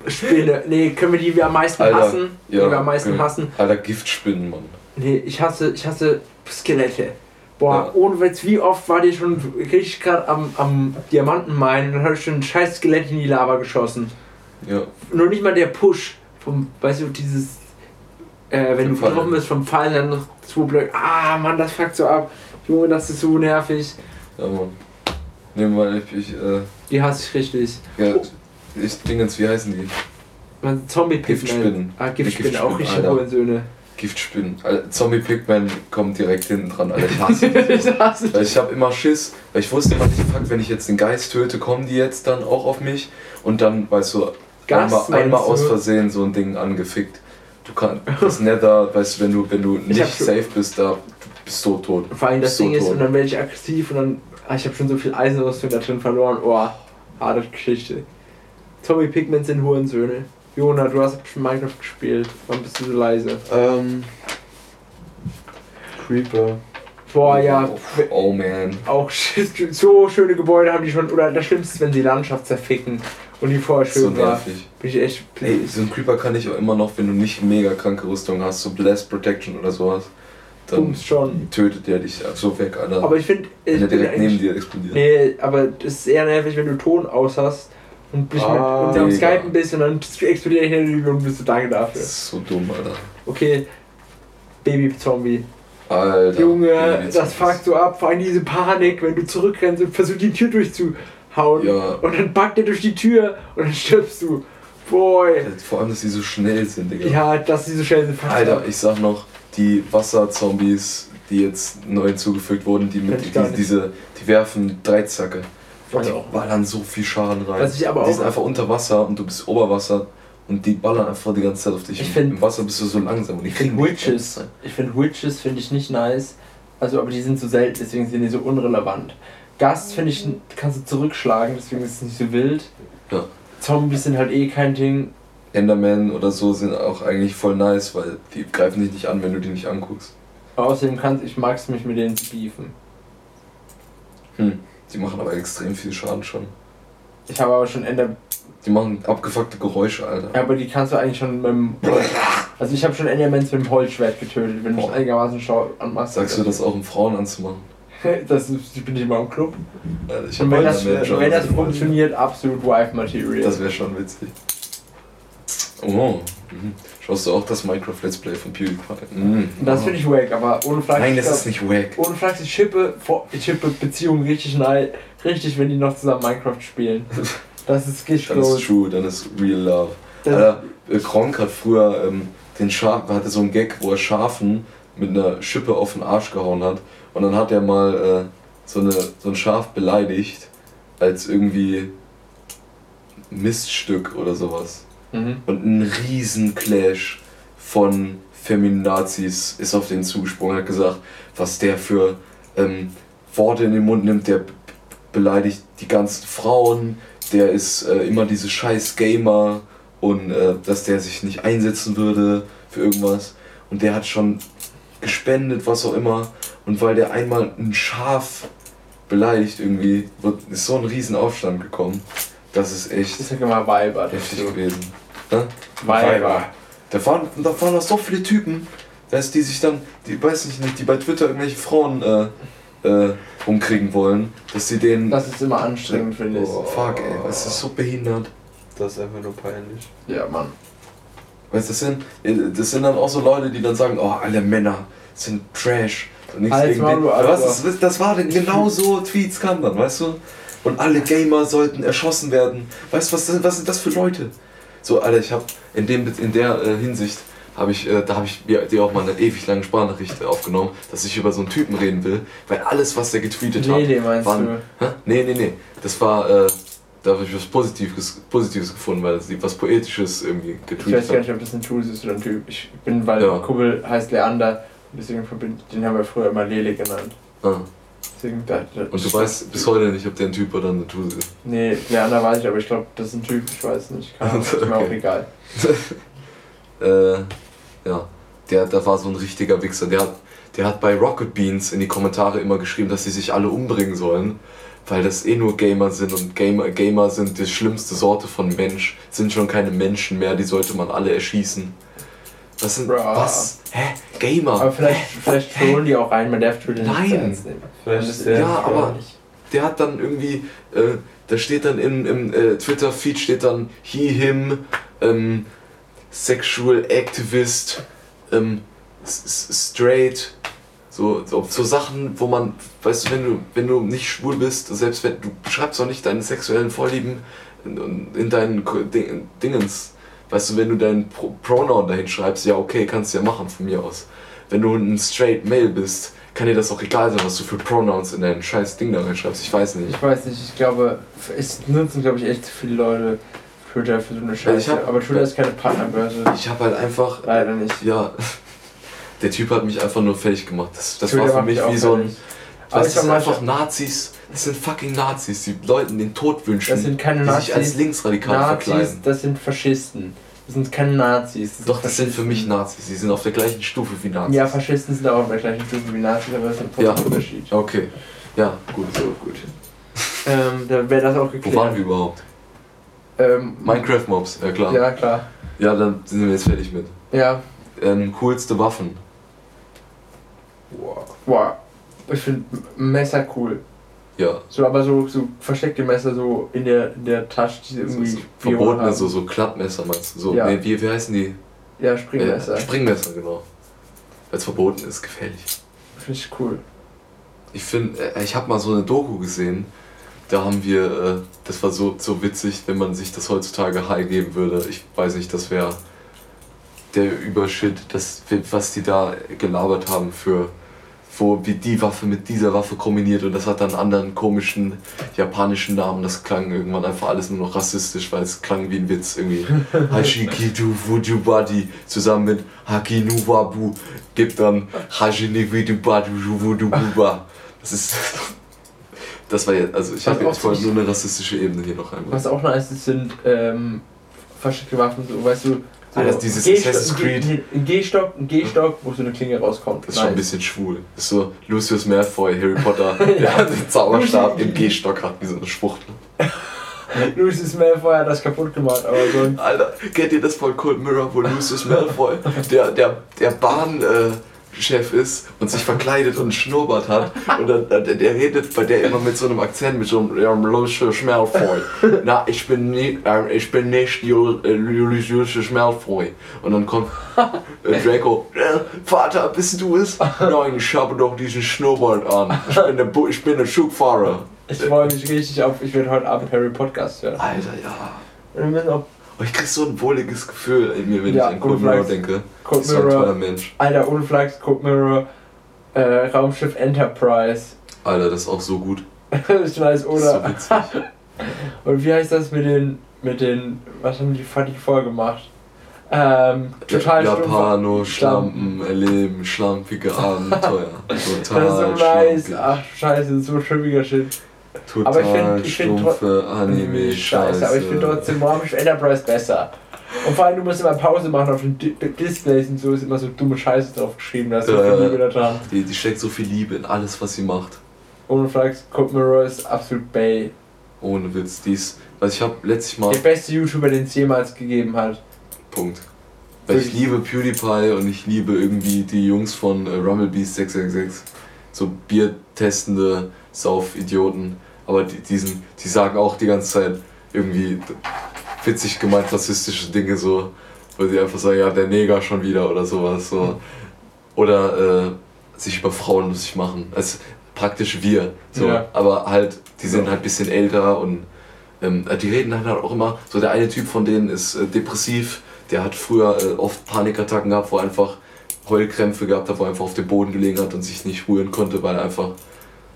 Speaker 3: Spinne. Nee, können wir die wir am meisten
Speaker 4: Alter,
Speaker 3: hassen? Die
Speaker 4: ja,
Speaker 3: wir am meisten hassen?
Speaker 4: Alter Giftspinnen, Mann.
Speaker 3: Nee, ich hasse, ich hasse Skelette. Boah,
Speaker 4: Ja.
Speaker 3: ohne Witz, wie oft war die schon richtig gerade am, am Diamantenminen und dann hat ich schon ein scheiß Skelett in die Lava geschossen.
Speaker 4: Ja,
Speaker 3: Nur nicht mal der Push vom, weißt du, dieses, äh, wenn
Speaker 4: Vom
Speaker 3: du
Speaker 4: Fallen.
Speaker 3: getroffen bist vom Fallen, dann noch zwei Blöcke. Ah, Mann, das fuckt so ab. Junge, das ist so nervig.
Speaker 4: ja, Mann. Nehmen wir mal, ich, äh,
Speaker 3: Die hasse ich richtig.
Speaker 4: ja, ich Dingens, wie heißen die?
Speaker 3: Man, zombie
Speaker 4: Giftspinnen.
Speaker 3: Ah, Giftspinnen,
Speaker 4: Giftspinnen,
Speaker 3: auch richtig. Hohensöhne.
Speaker 4: Giftspinnen. Alter, Zombie Pigman kommt direkt hinten dran, Alter. Ich hasse die.
Speaker 3: ich hasse
Speaker 4: Weil ich habe immer Schiss, weil ich wusste immer nicht, fuck, wenn ich jetzt den Geist töte, kommen die jetzt dann auch auf mich und dann, weißt du,
Speaker 3: Gas,
Speaker 4: einmal, einmal aus Versehen so ein Ding angefickt. Du kannst das Nether, weißt du, wenn du, wenn du nicht safe bist, da bist du tot.
Speaker 3: Vor allem das
Speaker 4: So
Speaker 3: Ding ist,
Speaker 4: tot.
Speaker 3: und dann werde ich aggressiv und dann. Ah, ich habe schon so viel Eisenrüstung da drin verloren. Oh, harte Geschichte. Tommy Pigments sind Hurensöhne. Jona, du hast schon Minecraft gespielt. Warum bist du so leise?
Speaker 5: Ähm. Creeper.
Speaker 3: Boah, ja.
Speaker 4: Oh, oh man.
Speaker 3: Auch so schöne Gebäude haben die schon. Oder das Schlimmste ist, wenn sie Landschaft zerficken und die vorher
Speaker 4: So
Speaker 3: schön war.
Speaker 4: nervig.
Speaker 3: Bin ich echt.
Speaker 4: Ey, so ein Creeper kann ich auch immer noch, wenn du nicht mega kranke Rüstung hast, so Blast Protection oder sowas, dann
Speaker 3: schon.
Speaker 4: tötet der dich so weg, Alter.
Speaker 3: Aber ich finde.
Speaker 4: wenn
Speaker 3: bin
Speaker 4: direkt neben dir explodiert.
Speaker 3: Nee, aber das ist eher nervig, wenn du Ton aus hast und bist
Speaker 5: Ah,
Speaker 3: mit, und
Speaker 4: Digga.
Speaker 3: Skype ein bisschen und dann explodiert ich in und bist du danke dafür.
Speaker 4: Das ist so dumm, Alter.
Speaker 3: Okay, Baby-Zombie.
Speaker 4: Alter.
Speaker 3: Junge, das fuckt so ab, vor allem diese Panik, wenn du zurückrennst und versuchst die Tür durchzuhauen.
Speaker 4: Ja.
Speaker 3: Und dann packt er durch die Tür und dann stirbst du. Boy.
Speaker 4: Vor allem, dass die so schnell sind, Digga.
Speaker 3: Ja, dass die so schnell sind.
Speaker 4: Alter,
Speaker 3: ab.
Speaker 4: ich sag noch, die Wasserzombies, die jetzt neu hinzugefügt wurden, die mit die, diese, die werfen Dreizacke.
Speaker 3: Was
Speaker 4: die ballern so viel Schaden rein.
Speaker 3: Was ich aber
Speaker 4: die
Speaker 3: auch-
Speaker 4: sind einfach unter Wasser und du bist Oberwasser und die ballern einfach die ganze Zeit auf dich.
Speaker 3: Ich find-
Speaker 4: Im Wasser bist du so langsam und die
Speaker 3: Ich finde
Speaker 4: kriegen
Speaker 3: Witches, ich finde Witches finde ich nicht nice. Also, aber die sind so selten, deswegen sind die so unrelevant. Gast finde ich, kannst du zurückschlagen, deswegen ist es nicht so wild.
Speaker 4: Ja.
Speaker 3: Zombies sind halt eh kein Ding.
Speaker 4: Enderman oder so sind auch eigentlich voll nice, weil die greifen dich nicht an, wenn du die nicht anguckst.
Speaker 3: Außerdem kannst ich mag es mich mit denen zu beefen.
Speaker 4: Hm. Die machen aber extrem viel Schaden schon.
Speaker 3: Ich habe aber schon Ender.
Speaker 4: Die machen abgefuckte Geräusche, Alter.
Speaker 3: Ja, aber die kannst du eigentlich schon mit dem. Also ich habe schon Endermans mit dem Holzschwert getötet, wenn du
Speaker 4: Boah.
Speaker 3: einigermaßen schau anmachst.
Speaker 4: Sagst du das auch, um Frauen anzumachen?
Speaker 3: das ist, ich bin nicht mal im Club.
Speaker 4: Alter, ich
Speaker 3: Und wenn das,
Speaker 4: schon
Speaker 3: wenn das funktioniert, absolut Wife Material.
Speaker 4: Das wäre schon witzig. Oh, mhm. schaust du auch das Minecraft Let's Play von PewDiePie? Mhm.
Speaker 3: das finde ich wack, aber ohne Flachs.
Speaker 4: Nein, das ist nicht wack.
Speaker 3: Ohne Flachs, ich chippe, ich chippe Beziehungen richtig nahe, richtig, wenn die noch zusammen Minecraft spielen. Das ist richtig
Speaker 4: Dann ist true, dann ist real love.
Speaker 3: Das-
Speaker 4: Alter, äh, Kronk hat früher ähm, den Schaf, hatte so einen Gag, wo er Schafen mit einer Schippe auf den Arsch gehauen hat. Und dann hat er mal äh, so, eine, so ein Schaf beleidigt als irgendwie Miststück oder sowas.
Speaker 3: Mhm.
Speaker 4: Und ein riesen Clash von Feminazis ist auf den zugesprungen hat gesagt, was der für ähm, Worte in den Mund nimmt, der beleidigt die ganzen Frauen, der ist äh, immer diese scheiß Gamer und äh, dass der sich nicht einsetzen würde für irgendwas. Und der hat schon gespendet, was auch immer. Und weil der einmal ein Schaf beleidigt irgendwie, wird, ist so ein Riesenaufstand gekommen. Das ist echt
Speaker 3: Ich sag immer Weiber.
Speaker 4: heftig gewesen. Ne?
Speaker 3: Weiber.
Speaker 4: Da waren, da waren noch so viele Typen, weißt, die sich dann, die weiß ich nicht, die bei Twitter irgendwelche Frauen äh, äh, umkriegen wollen, dass sie denen.
Speaker 3: Das ist immer anstrengend, finde ich.
Speaker 4: oh, fuck, ey, das ist so behindert.
Speaker 5: Das ist einfach nur peinlich.
Speaker 3: Ja, Mann.
Speaker 4: Weißt du, das sind, das sind dann auch so Leute, die dann sagen, oh, alle Männer sind Trash. Und nichts gegen den.
Speaker 3: du Alter.
Speaker 4: Was, das, das war denn genau so Tweets kamen dann, weißt du? Und alle Gamer sollten erschossen werden. Weißt du, was, sind- was sind das für Leute? So, Alter, ich habe in, dem, in der äh, Hinsicht, habe ich, äh, da habe ich dir auch mal eine ewig lange Sprachnachricht aufgenommen, dass ich über so einen Typen reden will, weil alles, was der getweetet hat,
Speaker 3: Lele meinst
Speaker 4: waren,
Speaker 3: du?
Speaker 4: Hä? Nee, nee, nee. Das war, äh, da habe ich was Positives, Positives gefunden, weil sie was Poetisches irgendwie
Speaker 3: Ich weiß
Speaker 4: getweetet
Speaker 3: gar
Speaker 4: hat.
Speaker 3: nicht, ob das ein Jules ist oder ein Typ. Ich bin, weil
Speaker 4: Ja.
Speaker 3: Kubbel heißt Leander, deswegen verbinde den haben wir früher immer Lele genannt.
Speaker 4: Ah.
Speaker 3: Deswegen da, da,
Speaker 4: Und du weißt bis heute nicht, ob der ein Typ oder eine Tuse ist.
Speaker 3: Nee, Leander weiß ich, aber ich glaube, das ist ein Typ, ich weiß nicht. Keine Ahnung, ist mir
Speaker 4: Okay.
Speaker 3: auch egal.
Speaker 4: Äh, ja. Der, der war so ein richtiger Wichser. Der hat, der hat bei Rocket Beans in die Kommentare immer geschrieben, dass sie sich alle umbringen sollen. Weil das eh nur Gamer sind und Gamer, Gamer sind die schlimmste Sorte von Mensch. Sind schon keine Menschen mehr, die sollte man alle erschießen. Das sind.
Speaker 3: Bra.
Speaker 4: Was? Hä? Gamer?
Speaker 3: Aber vielleicht, vielleicht trollen die auch rein, man darf Twitter nicht
Speaker 4: Nein.
Speaker 3: zu ernst nehmen.
Speaker 5: Vielleicht ist der-
Speaker 4: Ja, aber-
Speaker 3: gefährlich.
Speaker 4: der hat dann irgendwie, äh, da steht dann im, im äh, Twitter-Feed steht dann he, him, ähm, sexual activist, ähm, straight, so, so, so Sachen, wo man, weißt du, wenn du, wenn du nicht schwul bist, selbst wenn du schreibst doch nicht deine sexuellen Vorlieben in, in deinen Dingens, weißt du, wenn du deinen Pro Pronoun dahin schreibst, ja okay, kannst du ja machen von mir aus. Wenn du ein straight Male bist, kann dir das auch egal sein, was du für Pronouns in dein scheiß Ding da reinschreibst. Ich weiß nicht.
Speaker 3: Ich weiß nicht, ich glaube, es nutzen, glaube ich, echt zu viele Leute Twitter für so eine
Speaker 4: ich
Speaker 3: Scheiße.
Speaker 4: hab-
Speaker 3: aber Twitter ist keine Partnerbörse.
Speaker 4: Ich habe halt einfach,
Speaker 3: Leider nicht.
Speaker 4: ja, der Typ hat mich einfach nur fertig gemacht. Das, das
Speaker 3: Twitter
Speaker 4: war für mich wie so ein,
Speaker 3: Aber
Speaker 4: das sind einfach Nazis, das sind fucking Nazis, die Leuten den Tod wünschen,
Speaker 3: Das sind keine
Speaker 4: die
Speaker 3: Nazis.
Speaker 4: sich als linksradikal
Speaker 3: Nazis,
Speaker 4: verkleiden.
Speaker 3: das sind Faschisten. Das sind keine Nazis. Das
Speaker 4: Doch, das sind für mich Nazis, die sind auf der gleichen Stufe wie Nazis.
Speaker 3: Ja, Faschisten sind auch auf der gleichen Stufe wie Nazis, aber das ist ein
Speaker 4: Ja.
Speaker 3: Unterschied.
Speaker 4: Okay, ja, gut.
Speaker 3: So, gut. Ähm, da wäre das auch
Speaker 4: Wo
Speaker 3: geklärt.
Speaker 4: waren wir überhaupt?
Speaker 3: Ähm,
Speaker 4: Minecraft-Mobs, ja klar.
Speaker 3: Ja, klar.
Speaker 4: Ja, dann sind wir jetzt fertig mit.
Speaker 3: Ja.
Speaker 4: Ähm, coolste Waffen.
Speaker 3: Boah. Ich finde Messer cool.
Speaker 4: Ja,
Speaker 3: So, aber so, so versteckte Messer so in der, in der Tasche, die
Speaker 4: so,
Speaker 3: irgendwie
Speaker 4: so
Speaker 3: Violen
Speaker 4: verbotene,
Speaker 3: haben.
Speaker 4: so, so Klappmesser meinst du? So,
Speaker 3: Ja.
Speaker 4: nee, wie, wie heißen die?
Speaker 3: Ja, Springmesser.
Speaker 4: Äh, Springmesser, genau. Weil es verboten ist, gefährlich.
Speaker 3: Finde ich cool.
Speaker 4: Ich finde, äh, ich habe mal so eine Doku gesehen, da haben wir, äh, das war so, so witzig, wenn man sich das heutzutage high geben würde. Ich weiß nicht, das wäre der Übershit, das, was die da gelabert haben für, wo wie die Waffe mit dieser Waffe kombiniert und das hat dann einen anderen komischen japanischen Namen. Das klang irgendwann einfach alles nur noch rassistisch, weil es klang wie ein Witz irgendwie. Hashikitu Fujubadi zusammen mit Hakinu Wabu gibt dann Hashinikitu Badu Wudububa. Das ist. Das war jetzt, also ich,
Speaker 3: Was
Speaker 4: hab,
Speaker 3: auch
Speaker 4: ich wollte
Speaker 3: ziemlich-
Speaker 4: nur eine rassistische Ebene hier noch einmal.
Speaker 3: Was auch nice ist, sind ähm, versteckte Waffen, so, weißt du. So
Speaker 4: das ist dieses Assassin's Creed.
Speaker 3: Ein G- ein Gehstock, ein Gehstock, wo so eine Klinge rauskommt.
Speaker 4: Das ist schon ein bisschen schwul. Das ist so Lucius Malfoy, Harry Potter, der hat den Zauberstab im Gehstock hat, wie so eine Schwuchtel.
Speaker 3: Lucius Malfoy hat das kaputt gemacht, aber so
Speaker 4: Alter, kennt ihr das von Cold Mirror, wo Lucius Malfoy, der, der, der Bahnchef ist und sich verkleidet und einen Schnurrbart hat und dann, der, der redet bei der immer mit so einem Akzent, mit so einem ja, Lucius Malfoy. Na, ich bin nicht, äh, ich bin nicht äh, Lucius Malfoy. Und dann kommt äh, Draco, äh, Vater, bist du es? Nein, ich habe doch diesen Schnurrbart an. Ich bin der, Bu ich bin der Zugfahrer.
Speaker 3: ich freue mich richtig auf, ich werde heute Abend Harry Podcast hören.
Speaker 4: Alter, ja.
Speaker 3: Und wir müssen auch
Speaker 4: Oh, ich krieg so ein wohliges Gefühl in mir, wenn
Speaker 3: Ja,
Speaker 4: ich an Cold Mirror denke.
Speaker 3: Cold
Speaker 4: so ein toller
Speaker 3: Mirror,
Speaker 4: Mensch.
Speaker 3: Alter, ohne Flachs, Code Mirror, äh, Raumschiff Enterprise.
Speaker 4: Alter, das ist auch so gut.
Speaker 3: das ist nice,
Speaker 4: Das ist
Speaker 3: oder?
Speaker 4: so witzig.
Speaker 3: Und wie heißt das mit den, mit den, was haben die fertig vorgemacht? Ähm, total
Speaker 4: Japano,
Speaker 3: stumpf-
Speaker 4: Schlampen, erleben, schlampige Abenteuer.
Speaker 3: Das
Speaker 4: Total
Speaker 3: ist so nice.
Speaker 4: schlampig.
Speaker 3: Ach, scheiße, so schlimmiger Shit.
Speaker 4: Total
Speaker 3: aber ich find- ich
Speaker 4: stumpfe Anime,
Speaker 3: Scheiße, aber ich finde trotzdem Raumschiff Enterprise besser. Und vor allem, du musst immer Pause machen auf den Di Di- Displays und so ist immer so dumme Scheiße drauf geschrieben, da ist so viel. Liebe da dran.
Speaker 4: Die, die steckt so viel Liebe in alles, was sie macht.
Speaker 3: Fragst, Colt Mirror ist absolut Bay.
Speaker 4: Ohne Witz. Die ist, also ich habe letztes Mal.
Speaker 3: Der beste YouTuber, den es jemals gegeben hat.
Speaker 4: Punkt. Weil ich liebe PewDiePie und ich liebe irgendwie die Jungs von äh, Rumblebeast 666. So biertestende Sauf-Idioten. Aber die, diesen, die sagen auch die ganze Zeit irgendwie witzig gemeint rassistische Dinge so. Weil sie einfach sagen, ja, der Neger schon wieder oder sowas. So. Oder äh, sich über Frauen lustig machen. Also praktisch wir. So.
Speaker 3: Ja.
Speaker 4: Aber halt, die sind halt ein bisschen älter und ähm, die reden halt auch immer. So der eine Typ von denen ist äh, depressiv, der hat früher äh, oft Panikattacken gehabt, wo er einfach Heulkrämpfe gehabt hat, wo er einfach auf dem Boden gelegen hat und sich nicht rühren konnte, weil er einfach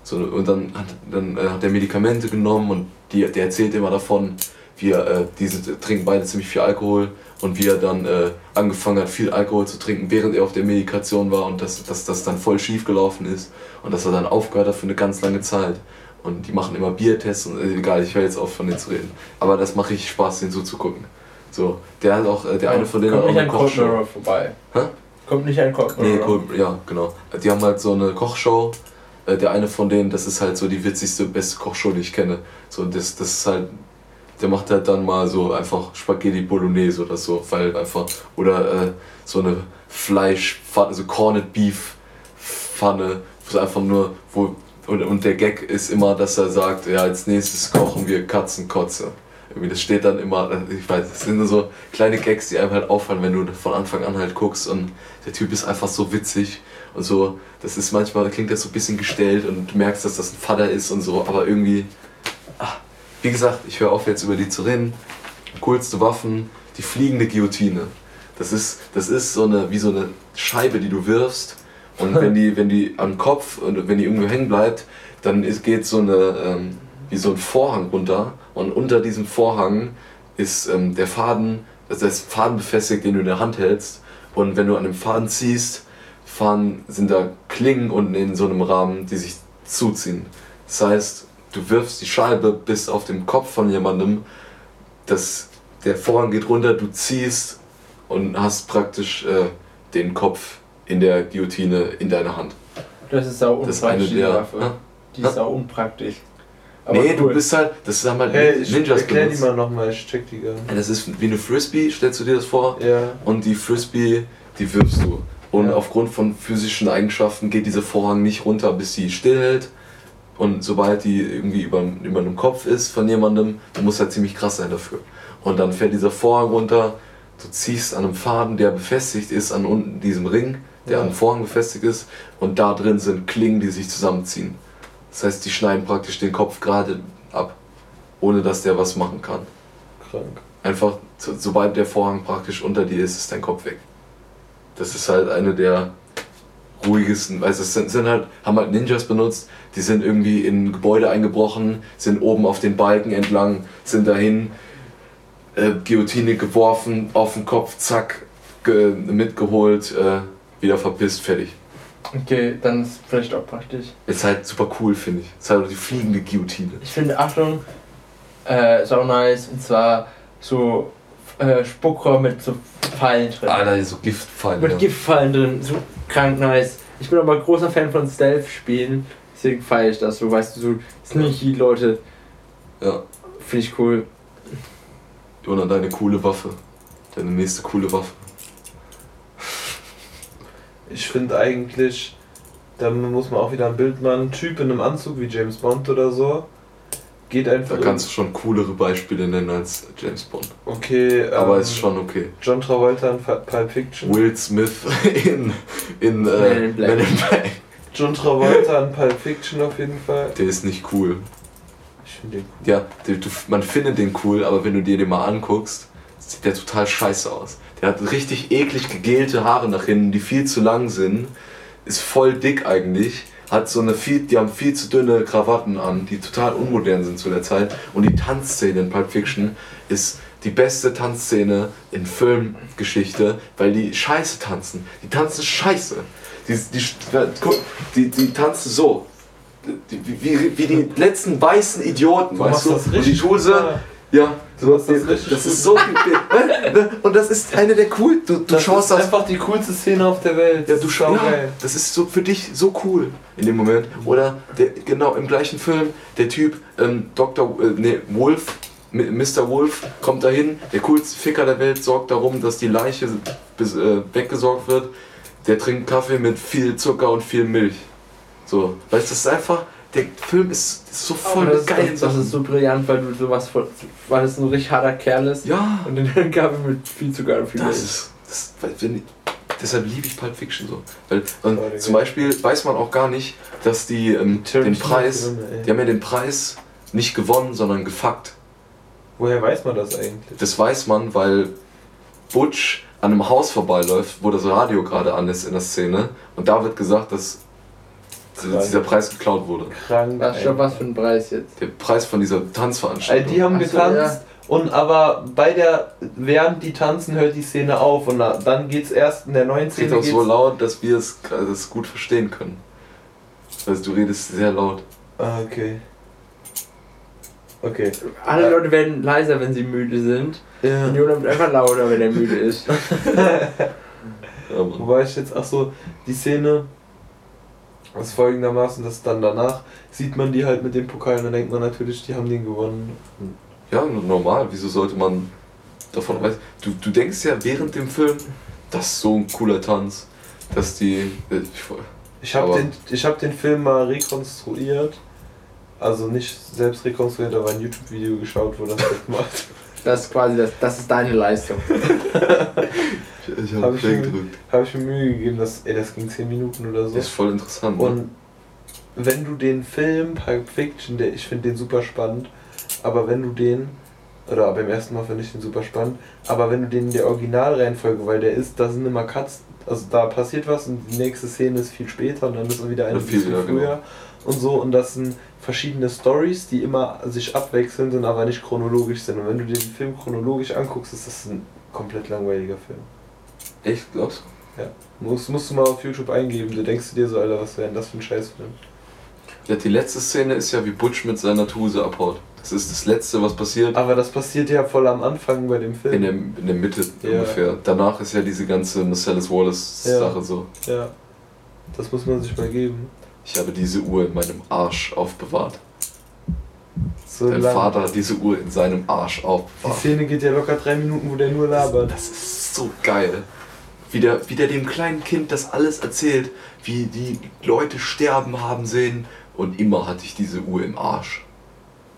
Speaker 4: so und dann hat, dann, äh, hat er Medikamente genommen und die, der erzählt immer davon, wie er, äh, diese trinken beide ziemlich viel Alkohol und wie er dann äh, angefangen hat, viel Alkohol zu trinken, während er auf der Medikation war und dass, das dann voll schief gelaufen ist und dass er dann aufgehört hat für eine ganz lange Zeit. Und die machen immer Biertests und äh, egal, ich höre jetzt auf von denen zu reden. Aber das macht richtig Spaß, denen zuzugucken. So, der hat auch, äh, der eine von denen hat auch
Speaker 3: nicht
Speaker 4: eine Kochshow.
Speaker 3: Vorbei.
Speaker 4: Hä?
Speaker 3: Kommt nicht an Colt
Speaker 4: Nee, cool, ja, genau. Die haben halt so eine Kochshow. Äh, Der eine von denen, das ist halt so die witzigste, beste Kochshow, die ich kenne. So, das, das ist halt, der macht halt dann mal so einfach Spaghetti Bolognese oder so, weil einfach, oder äh, so eine Fleischpfanne, so Corned Beef Pfanne, wo einfach nur, wo, und, und der Gag ist immer, dass er sagt, ja, als nächstes kochen wir Katzenkotze. Irgendwie, das steht dann immer, ich weiß, das sind nur so kleine Gags, die einem halt auffallen, wenn du von Anfang an halt guckst und der Typ ist einfach so witzig und so, das ist manchmal, da klingt das so ein bisschen gestellt und du merkst, dass das ein Vater ist und so, aber irgendwie, ah, wie gesagt, ich höre auf jetzt über die zu reden. Coolste Waffen, die fliegende Guillotine. Das ist, das ist so eine, wie so eine Scheibe, die du wirfst und wenn die, wenn die am Kopf und wenn die irgendwo hängen bleibt, dann ist, geht so eine, ähm, wie so ein Vorhang runter und unter diesem Vorhang ist ähm, der Faden, also das Faden befestigt, den du in der Hand hältst und wenn du an dem Faden ziehst, fahren, sind da Klingen unten in so einem Rahmen, die sich zuziehen. Das heißt, du wirfst die Scheibe bis auf den Kopf von jemandem, das, der Vorhang geht runter, du ziehst und hast praktisch äh, den Kopf in der Guillotine in deiner Hand.
Speaker 3: Das ist
Speaker 4: eine
Speaker 3: unpraktisch, die. Waffe. Die ist sau unpraktisch. Aber
Speaker 4: Nee,
Speaker 3: cool.
Speaker 4: du bist halt, das haben halt
Speaker 5: Hey, ich
Speaker 4: Ninjas
Speaker 5: erklär die mal nochmal, ich check die gar nicht.
Speaker 4: Das ist wie eine Frisbee, stellst du dir das vor?
Speaker 5: Ja.
Speaker 4: Und die Frisbee, die wirfst du. Und
Speaker 5: Ja.
Speaker 4: aufgrund von physischen Eigenschaften geht dieser Vorhang nicht runter, bis sie stillhält. Und sobald die irgendwie über, über einem Kopf ist von jemandem, du musst halt ziemlich krass sein dafür. Und dann fährt dieser Vorhang runter, du ziehst an einem Faden, der befestigt ist an unten diesem Ring, der
Speaker 5: Ja.
Speaker 4: an dem Vorhang befestigt ist. Und da drin sind Klingen, die sich zusammenziehen. Das heißt, die schneiden praktisch den Kopf gerade ab, ohne dass der was machen kann.
Speaker 5: Krank.
Speaker 4: Einfach, so, sobald der Vorhang praktisch unter dir ist, ist dein Kopf weg. Das ist halt eine der ruhigsten, weißt du, es sind, sind halt, haben halt Ninjas benutzt, die sind irgendwie in Gebäude eingebrochen, sind oben auf den Balken entlang, sind dahin, äh, Guillotine geworfen, auf den Kopf, zack, ge mitgeholt, äh, wieder verpisst, fertig.
Speaker 3: Okay, dann ist vielleicht auch praktisch.
Speaker 4: Ist halt super cool, finde ich. Ist halt die fliegende Guillotine.
Speaker 3: Ich finde, Achtung, äh, sau nice. Und zwar so äh, Spuckrohr mit so Pfeilen drin.
Speaker 4: Alter, so Giftpfeile.
Speaker 3: mit
Speaker 4: ja.
Speaker 3: Giftpfeilen drin. So krank nice. Ich bin aber großer Fan von Stealth-Spielen. Deswegen feiere ich das. So, weißt du, so sneaky Leute.
Speaker 4: Ja.
Speaker 3: Finde ich cool.
Speaker 4: Jona, deine coole Waffe. Deine nächste coole Waffe.
Speaker 5: Ich finde eigentlich, da muss man auch wieder ein Bild machen. Ein Typ in einem Anzug wie James Bond oder so. Geht einfach.
Speaker 4: Da kannst du schon coolere Beispiele nennen als James Bond.
Speaker 5: Okay,
Speaker 4: Aber
Speaker 5: ähm,
Speaker 4: ist schon okay.
Speaker 5: John Travolta in Pulp Fiction.
Speaker 4: Will Smith in, in äh,
Speaker 3: Man in Black.
Speaker 4: Men in Black.
Speaker 5: John Travolta in Pulp Fiction auf jeden Fall.
Speaker 4: Der ist nicht cool.
Speaker 5: Ich finde den cool.
Speaker 4: Ja, der, du, man findet den cool, aber wenn du dir den mal anguckst, sieht der total scheiße aus. Der hat richtig eklig gegelte Haare nach hinten, die viel zu lang sind. Ist voll dick eigentlich. Hat so eine viel, die haben viel zu dünne Krawatten an, die total unmodern sind zu der Zeit. Und die Tanzszene in Pulp Fiction ist die beste Tanzszene in Filmgeschichte, weil die scheiße tanzen. Die tanzen scheiße. Die, die, die, die tanzen so. Die, wie, wie die letzten weißen Idioten,
Speaker 5: Du
Speaker 4: weißt du? Und die
Speaker 5: gut,
Speaker 4: ja,
Speaker 5: Du hast das richtig.
Speaker 4: Das ist so viel. Und das ist eine der cool. Du, du
Speaker 5: das
Speaker 4: schaust
Speaker 5: ist
Speaker 4: das.
Speaker 5: einfach die coolste Szene auf der Welt.
Speaker 4: Ja, du schaust. Ja,
Speaker 5: geil.
Speaker 4: das ist so für dich so cool in dem Moment. Oder der, genau im gleichen Film, der Typ, ähm, Dr. Äh, nee, Wolf, Mr. Wolf, kommt dahin, der coolste Ficker der Welt, sorgt darum, dass die Leiche bis, äh, weggesorgt wird. Der trinkt Kaffee mit viel Zucker und viel Milch. So, weißt du, das ist einfach. Der Film ist, ist so voll
Speaker 3: das,
Speaker 4: geilen
Speaker 3: das, das ist so brillant, weil du sowas von, weil es ein richtig harter Kerl ist.
Speaker 4: Ja,
Speaker 3: Und dann Kaffee mit viel Zucker und viel
Speaker 4: das ist. Das, weil wenn, deshalb liebe ich Pulp Fiction so. Weil, und zum Beispiel weiß man auch gar nicht, dass die ähm, den Preis.
Speaker 5: Filme, ey.
Speaker 4: Die haben ja den Preis nicht gewonnen, sondern gefuckt.
Speaker 5: Woher weiß man das eigentlich?
Speaker 4: Das weiß man, weil Butch an einem Haus vorbeiläuft, wo das Radio gerade an ist in der Szene. Und da wird gesagt, dass
Speaker 5: Krass.
Speaker 4: dieser Preis geklaut wurde.
Speaker 5: Krank.
Speaker 3: Was, schon was für ein Preis jetzt?
Speaker 4: Der Preis von dieser
Speaker 5: Ey,
Speaker 4: Tanzveranstaltung.
Speaker 5: die haben
Speaker 3: Ach so,
Speaker 5: getanzt und aber bei der, während die tanzen, hört die Szene auf und na, dann geht's erst in der neuen
Speaker 4: Es
Speaker 5: Szene.
Speaker 4: geht auch so laut, dass wir es das gut verstehen können. Also du redest sehr laut.
Speaker 5: Ah, okay. Okay.
Speaker 3: Alle
Speaker 5: Ja.
Speaker 3: Leute werden leiser, wenn sie müde sind.
Speaker 5: Ja.
Speaker 3: Und Jonah wird einfach lauter, wenn er müde ist.
Speaker 4: Aber
Speaker 5: Wobei ich jetzt, ach so, die Szene ist folgendermaßen, dass dann danach sieht man die halt mit dem Pokal und dann denkt man natürlich, die haben den gewonnen.
Speaker 4: ja, normal. Wieso sollte man davon weiß? Du, du denkst ja während dem Film, das ist so ein cooler Tanz, dass die. äh, Ich,
Speaker 5: Ich habe den, ich hab den Film mal rekonstruiert. Also nicht selbst rekonstruiert, aber ein YouTube-Video geschaut, wo das wird macht.
Speaker 3: Das ist quasi das, das ist deine Leistung.
Speaker 4: ich
Speaker 5: Hab
Speaker 4: habe
Speaker 5: ich
Speaker 4: Play gedrückt.
Speaker 5: Habe ich mir Mühe gegeben, dass, ey, das ging 10 Minuten oder so.
Speaker 4: Das ist voll interessant. ne?
Speaker 5: Und wenn du den Film Pulp Fiction, der, ich finde den super spannend, aber wenn du den, oder beim ersten Mal finde ich den super spannend, aber wenn du den in der Originalreihenfolge, weil der ist, da sind immer Cuts, also da passiert was und die nächste Szene ist viel später und dann ist wieder eine
Speaker 4: viel, genau.
Speaker 5: früher und so und das sind verschiedene Stories, die immer sich abwechseln sind, aber nicht chronologisch sind. Und wenn du den Film chronologisch anguckst, ist das ein komplett langweiliger Film.
Speaker 4: Echt, glaubst
Speaker 5: Ja. Musst, musst du mal auf YouTube eingeben, du denkst dir so, Alter, was wäre denn das für ein Scheißfilm?
Speaker 4: du? Ja, die letzte Szene ist ja, wie Butch mit seiner Tuse abhaut. Das ist das Letzte, was passiert.
Speaker 5: Aber das passiert ja voll am Anfang bei dem Film.
Speaker 4: In der, in der Mitte
Speaker 5: Ja.
Speaker 4: ungefähr. Danach ist ja diese ganze Marcellus Wallace-Sache
Speaker 5: Ja.
Speaker 4: so.
Speaker 5: Ja. Das muss man sich mal geben.
Speaker 4: Ich habe diese Uhr in meinem Arsch aufbewahrt.
Speaker 5: So
Speaker 4: Dein
Speaker 5: lang.
Speaker 4: Vater hat diese Uhr in seinem Arsch
Speaker 5: Die
Speaker 4: aufbewahrt.
Speaker 5: Szene geht ja locker drei Minuten, wo der nur labert.
Speaker 4: Das ist so geil. Wie der, wie der dem kleinen Kind das alles erzählt, wie die Leute sterben haben sehen und immer hatte ich diese Uhr im Arsch.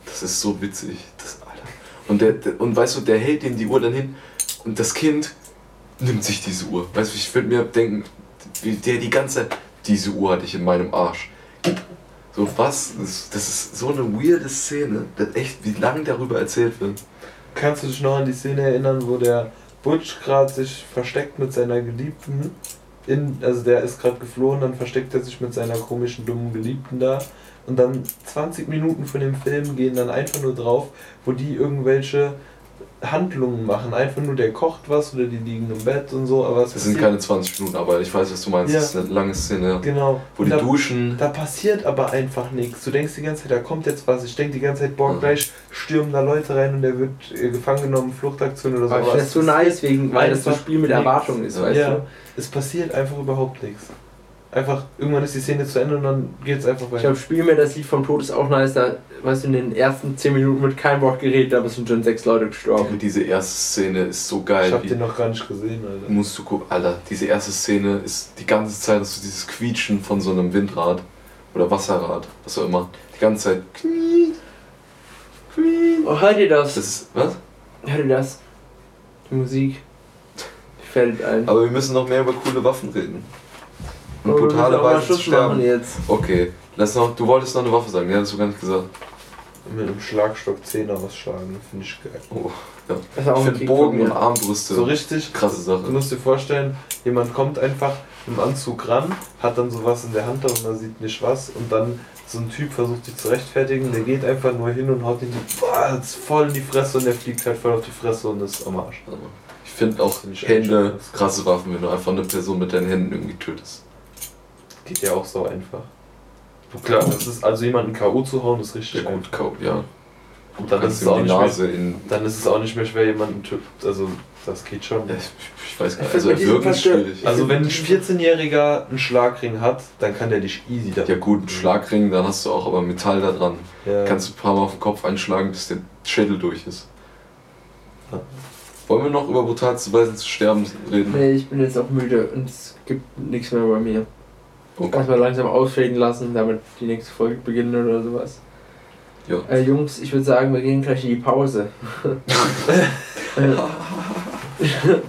Speaker 4: Das ist so witzig. Das, Alter. Und, der, der, und weißt du, der hält ihm die Uhr dann hin und das Kind nimmt sich diese Uhr. Weißt du, ich würde mir denken, wie der die ganze diese Uhr hatte ich in meinem Arsch. So was? Das, ist so eine weirde Szene. Echt, wie lange darüber erzählt wird.
Speaker 5: Kannst du dich noch an die Szene erinnern, wo der Butch gerade sich versteckt mit seiner Geliebten? In, also der ist gerade geflohen, dann versteckt er sich mit seiner komischen, dummen Geliebten da. Und dann 20 Minuten von dem Film gehen dann einfach nur drauf, wo die irgendwelche Handlungen machen. Einfach nur der kocht was oder die liegen im Bett und so, aber es
Speaker 4: Das sind keine 20 Minuten, aber ich weiß, was du meinst.
Speaker 5: Ja.
Speaker 4: Das ist eine lange Szene,
Speaker 5: Genau.
Speaker 4: wo
Speaker 5: Und
Speaker 4: die
Speaker 5: da,
Speaker 4: duschen.
Speaker 5: Da passiert aber einfach nichts. Du denkst die ganze Zeit, da kommt jetzt was. Ich denke die ganze Zeit, boah,
Speaker 4: Mhm.
Speaker 5: gleich stürmen da Leute rein und der wird äh, gefangen genommen, Fluchtaktion oder so.
Speaker 3: Aber ich
Speaker 5: Aber
Speaker 3: finde das
Speaker 5: es
Speaker 3: so nice, wegen, weil das so ein Spiel mit. Erwartungen ist, weißt
Speaker 5: ja,
Speaker 3: du?
Speaker 5: es passiert einfach überhaupt nichts. Einfach, irgendwann ist die Szene zu Ende und dann geht es einfach
Speaker 3: Ich
Speaker 5: weiter.
Speaker 3: glaube, Spiel mir das Lied vom Tod ist auch nice, da, weißt du, in den ersten 10 Minuten wird kein Wort geredet, aber es sind schon sechs Leute gestorben.
Speaker 4: diese erste Szene ist so geil.
Speaker 5: Ich hab den noch gar nicht gesehen, Alter.
Speaker 4: musst du gucken, Alter, diese erste Szene ist die ganze Zeit hast du dieses Quietschen von so einem Windrad oder Wasserrad, was auch immer. Die ganze Zeit.
Speaker 3: Oh, hört ihr das?
Speaker 4: Das ist. Was?
Speaker 3: Hört ihr das? Die Musik. Die fällt ein.
Speaker 4: Aber wir müssen noch mehr über coole Waffen reden. Und
Speaker 3: müssen
Speaker 4: brutale Weise zu sterben.
Speaker 3: jetzt.
Speaker 4: Okay, lass noch. Du wolltest noch eine Waffe sagen, ja, hast du gar nicht gesagt.
Speaker 5: Mit einem Schlagstock Zehner ausschlagen, finde ich geil.
Speaker 4: Oh, ja. Ich finde Bogen und. Armbrüste.
Speaker 5: So richtig,
Speaker 4: krasse
Speaker 5: Du
Speaker 4: Sache.
Speaker 5: musst dir vorstellen, jemand kommt einfach im Anzug ran, hat dann sowas in der Hand und man sieht nicht was und dann so ein Typ versucht sich zu rechtfertigen, der geht einfach nur hin und haut ihn jetzt voll in die Fresse und der fliegt halt voll auf die Fresse und ist am Arsch.
Speaker 4: Ich finde auch Hände krasse Waffen, wenn du einfach eine Person mit deinen Händen irgendwie tötest.
Speaker 5: Geht ja auch so einfach. Klar, das ist also jemanden K.O. zu hauen, ist richtig
Speaker 4: Ja gut, Kau- ja.
Speaker 5: Dann
Speaker 4: kannst
Speaker 5: ist, es auch nicht
Speaker 4: Nase
Speaker 5: mehr,
Speaker 4: in.
Speaker 5: dann ist es auch nicht mehr schwer, jemanden zu. Also, das geht schon.
Speaker 4: Ja, ich, ich weiß gar
Speaker 3: Ich
Speaker 4: nicht. Also wirken ist schwierig.
Speaker 5: Also, wenn ein 14-Jähriger einen Schlagring hat, dann kann der dich easy da.
Speaker 4: Ja gut, ein Schlagring, dann hast du auch aber Metall da dran.
Speaker 5: Ja.
Speaker 4: Kannst du ein paar Mal auf den Kopf einschlagen, bis der Schädel durch ist.
Speaker 5: Ja.
Speaker 4: Wollen wir noch über brutalste Weise zu sterben reden?
Speaker 3: Nee, ich bin jetzt auch müde und es gibt nichts mehr bei mir.
Speaker 4: Okay.
Speaker 3: Erstmal langsam ausfaden lassen, damit die nächste Folge beginnt oder sowas.
Speaker 4: Ja.
Speaker 3: Äh, Jungs, ich würde sagen, wir gehen gleich in die Pause.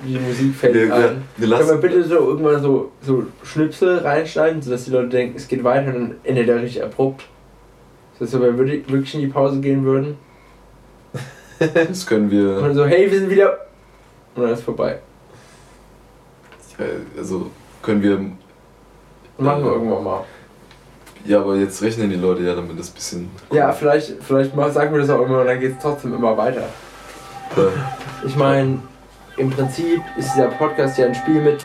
Speaker 3: Die Musik fällt
Speaker 4: Wir, wir,
Speaker 3: ein.
Speaker 4: wir
Speaker 3: Können wir bitte so irgendwann so, so Schnipsel reinschneiden, sodass die Leute denken, es geht weiter und dann endet er richtig abrupt. Wenn wir wirklich in die Pause gehen würden
Speaker 4: das können
Speaker 3: und
Speaker 4: wir,
Speaker 3: dann so, hey, wir sind wieder. Und dann ist vorbei.
Speaker 4: äh, also können wir,
Speaker 3: Machen wir
Speaker 4: Ja.
Speaker 3: irgendwann mal.
Speaker 4: ja, aber jetzt rechnen die Leute ja damit das bisschen.
Speaker 3: Ja, vielleicht, vielleicht mal sagen wir das auch immer und dann geht es trotzdem immer weiter.
Speaker 4: Äh,
Speaker 3: Ich meine, im Prinzip ist dieser Podcast ja ein Spiel mit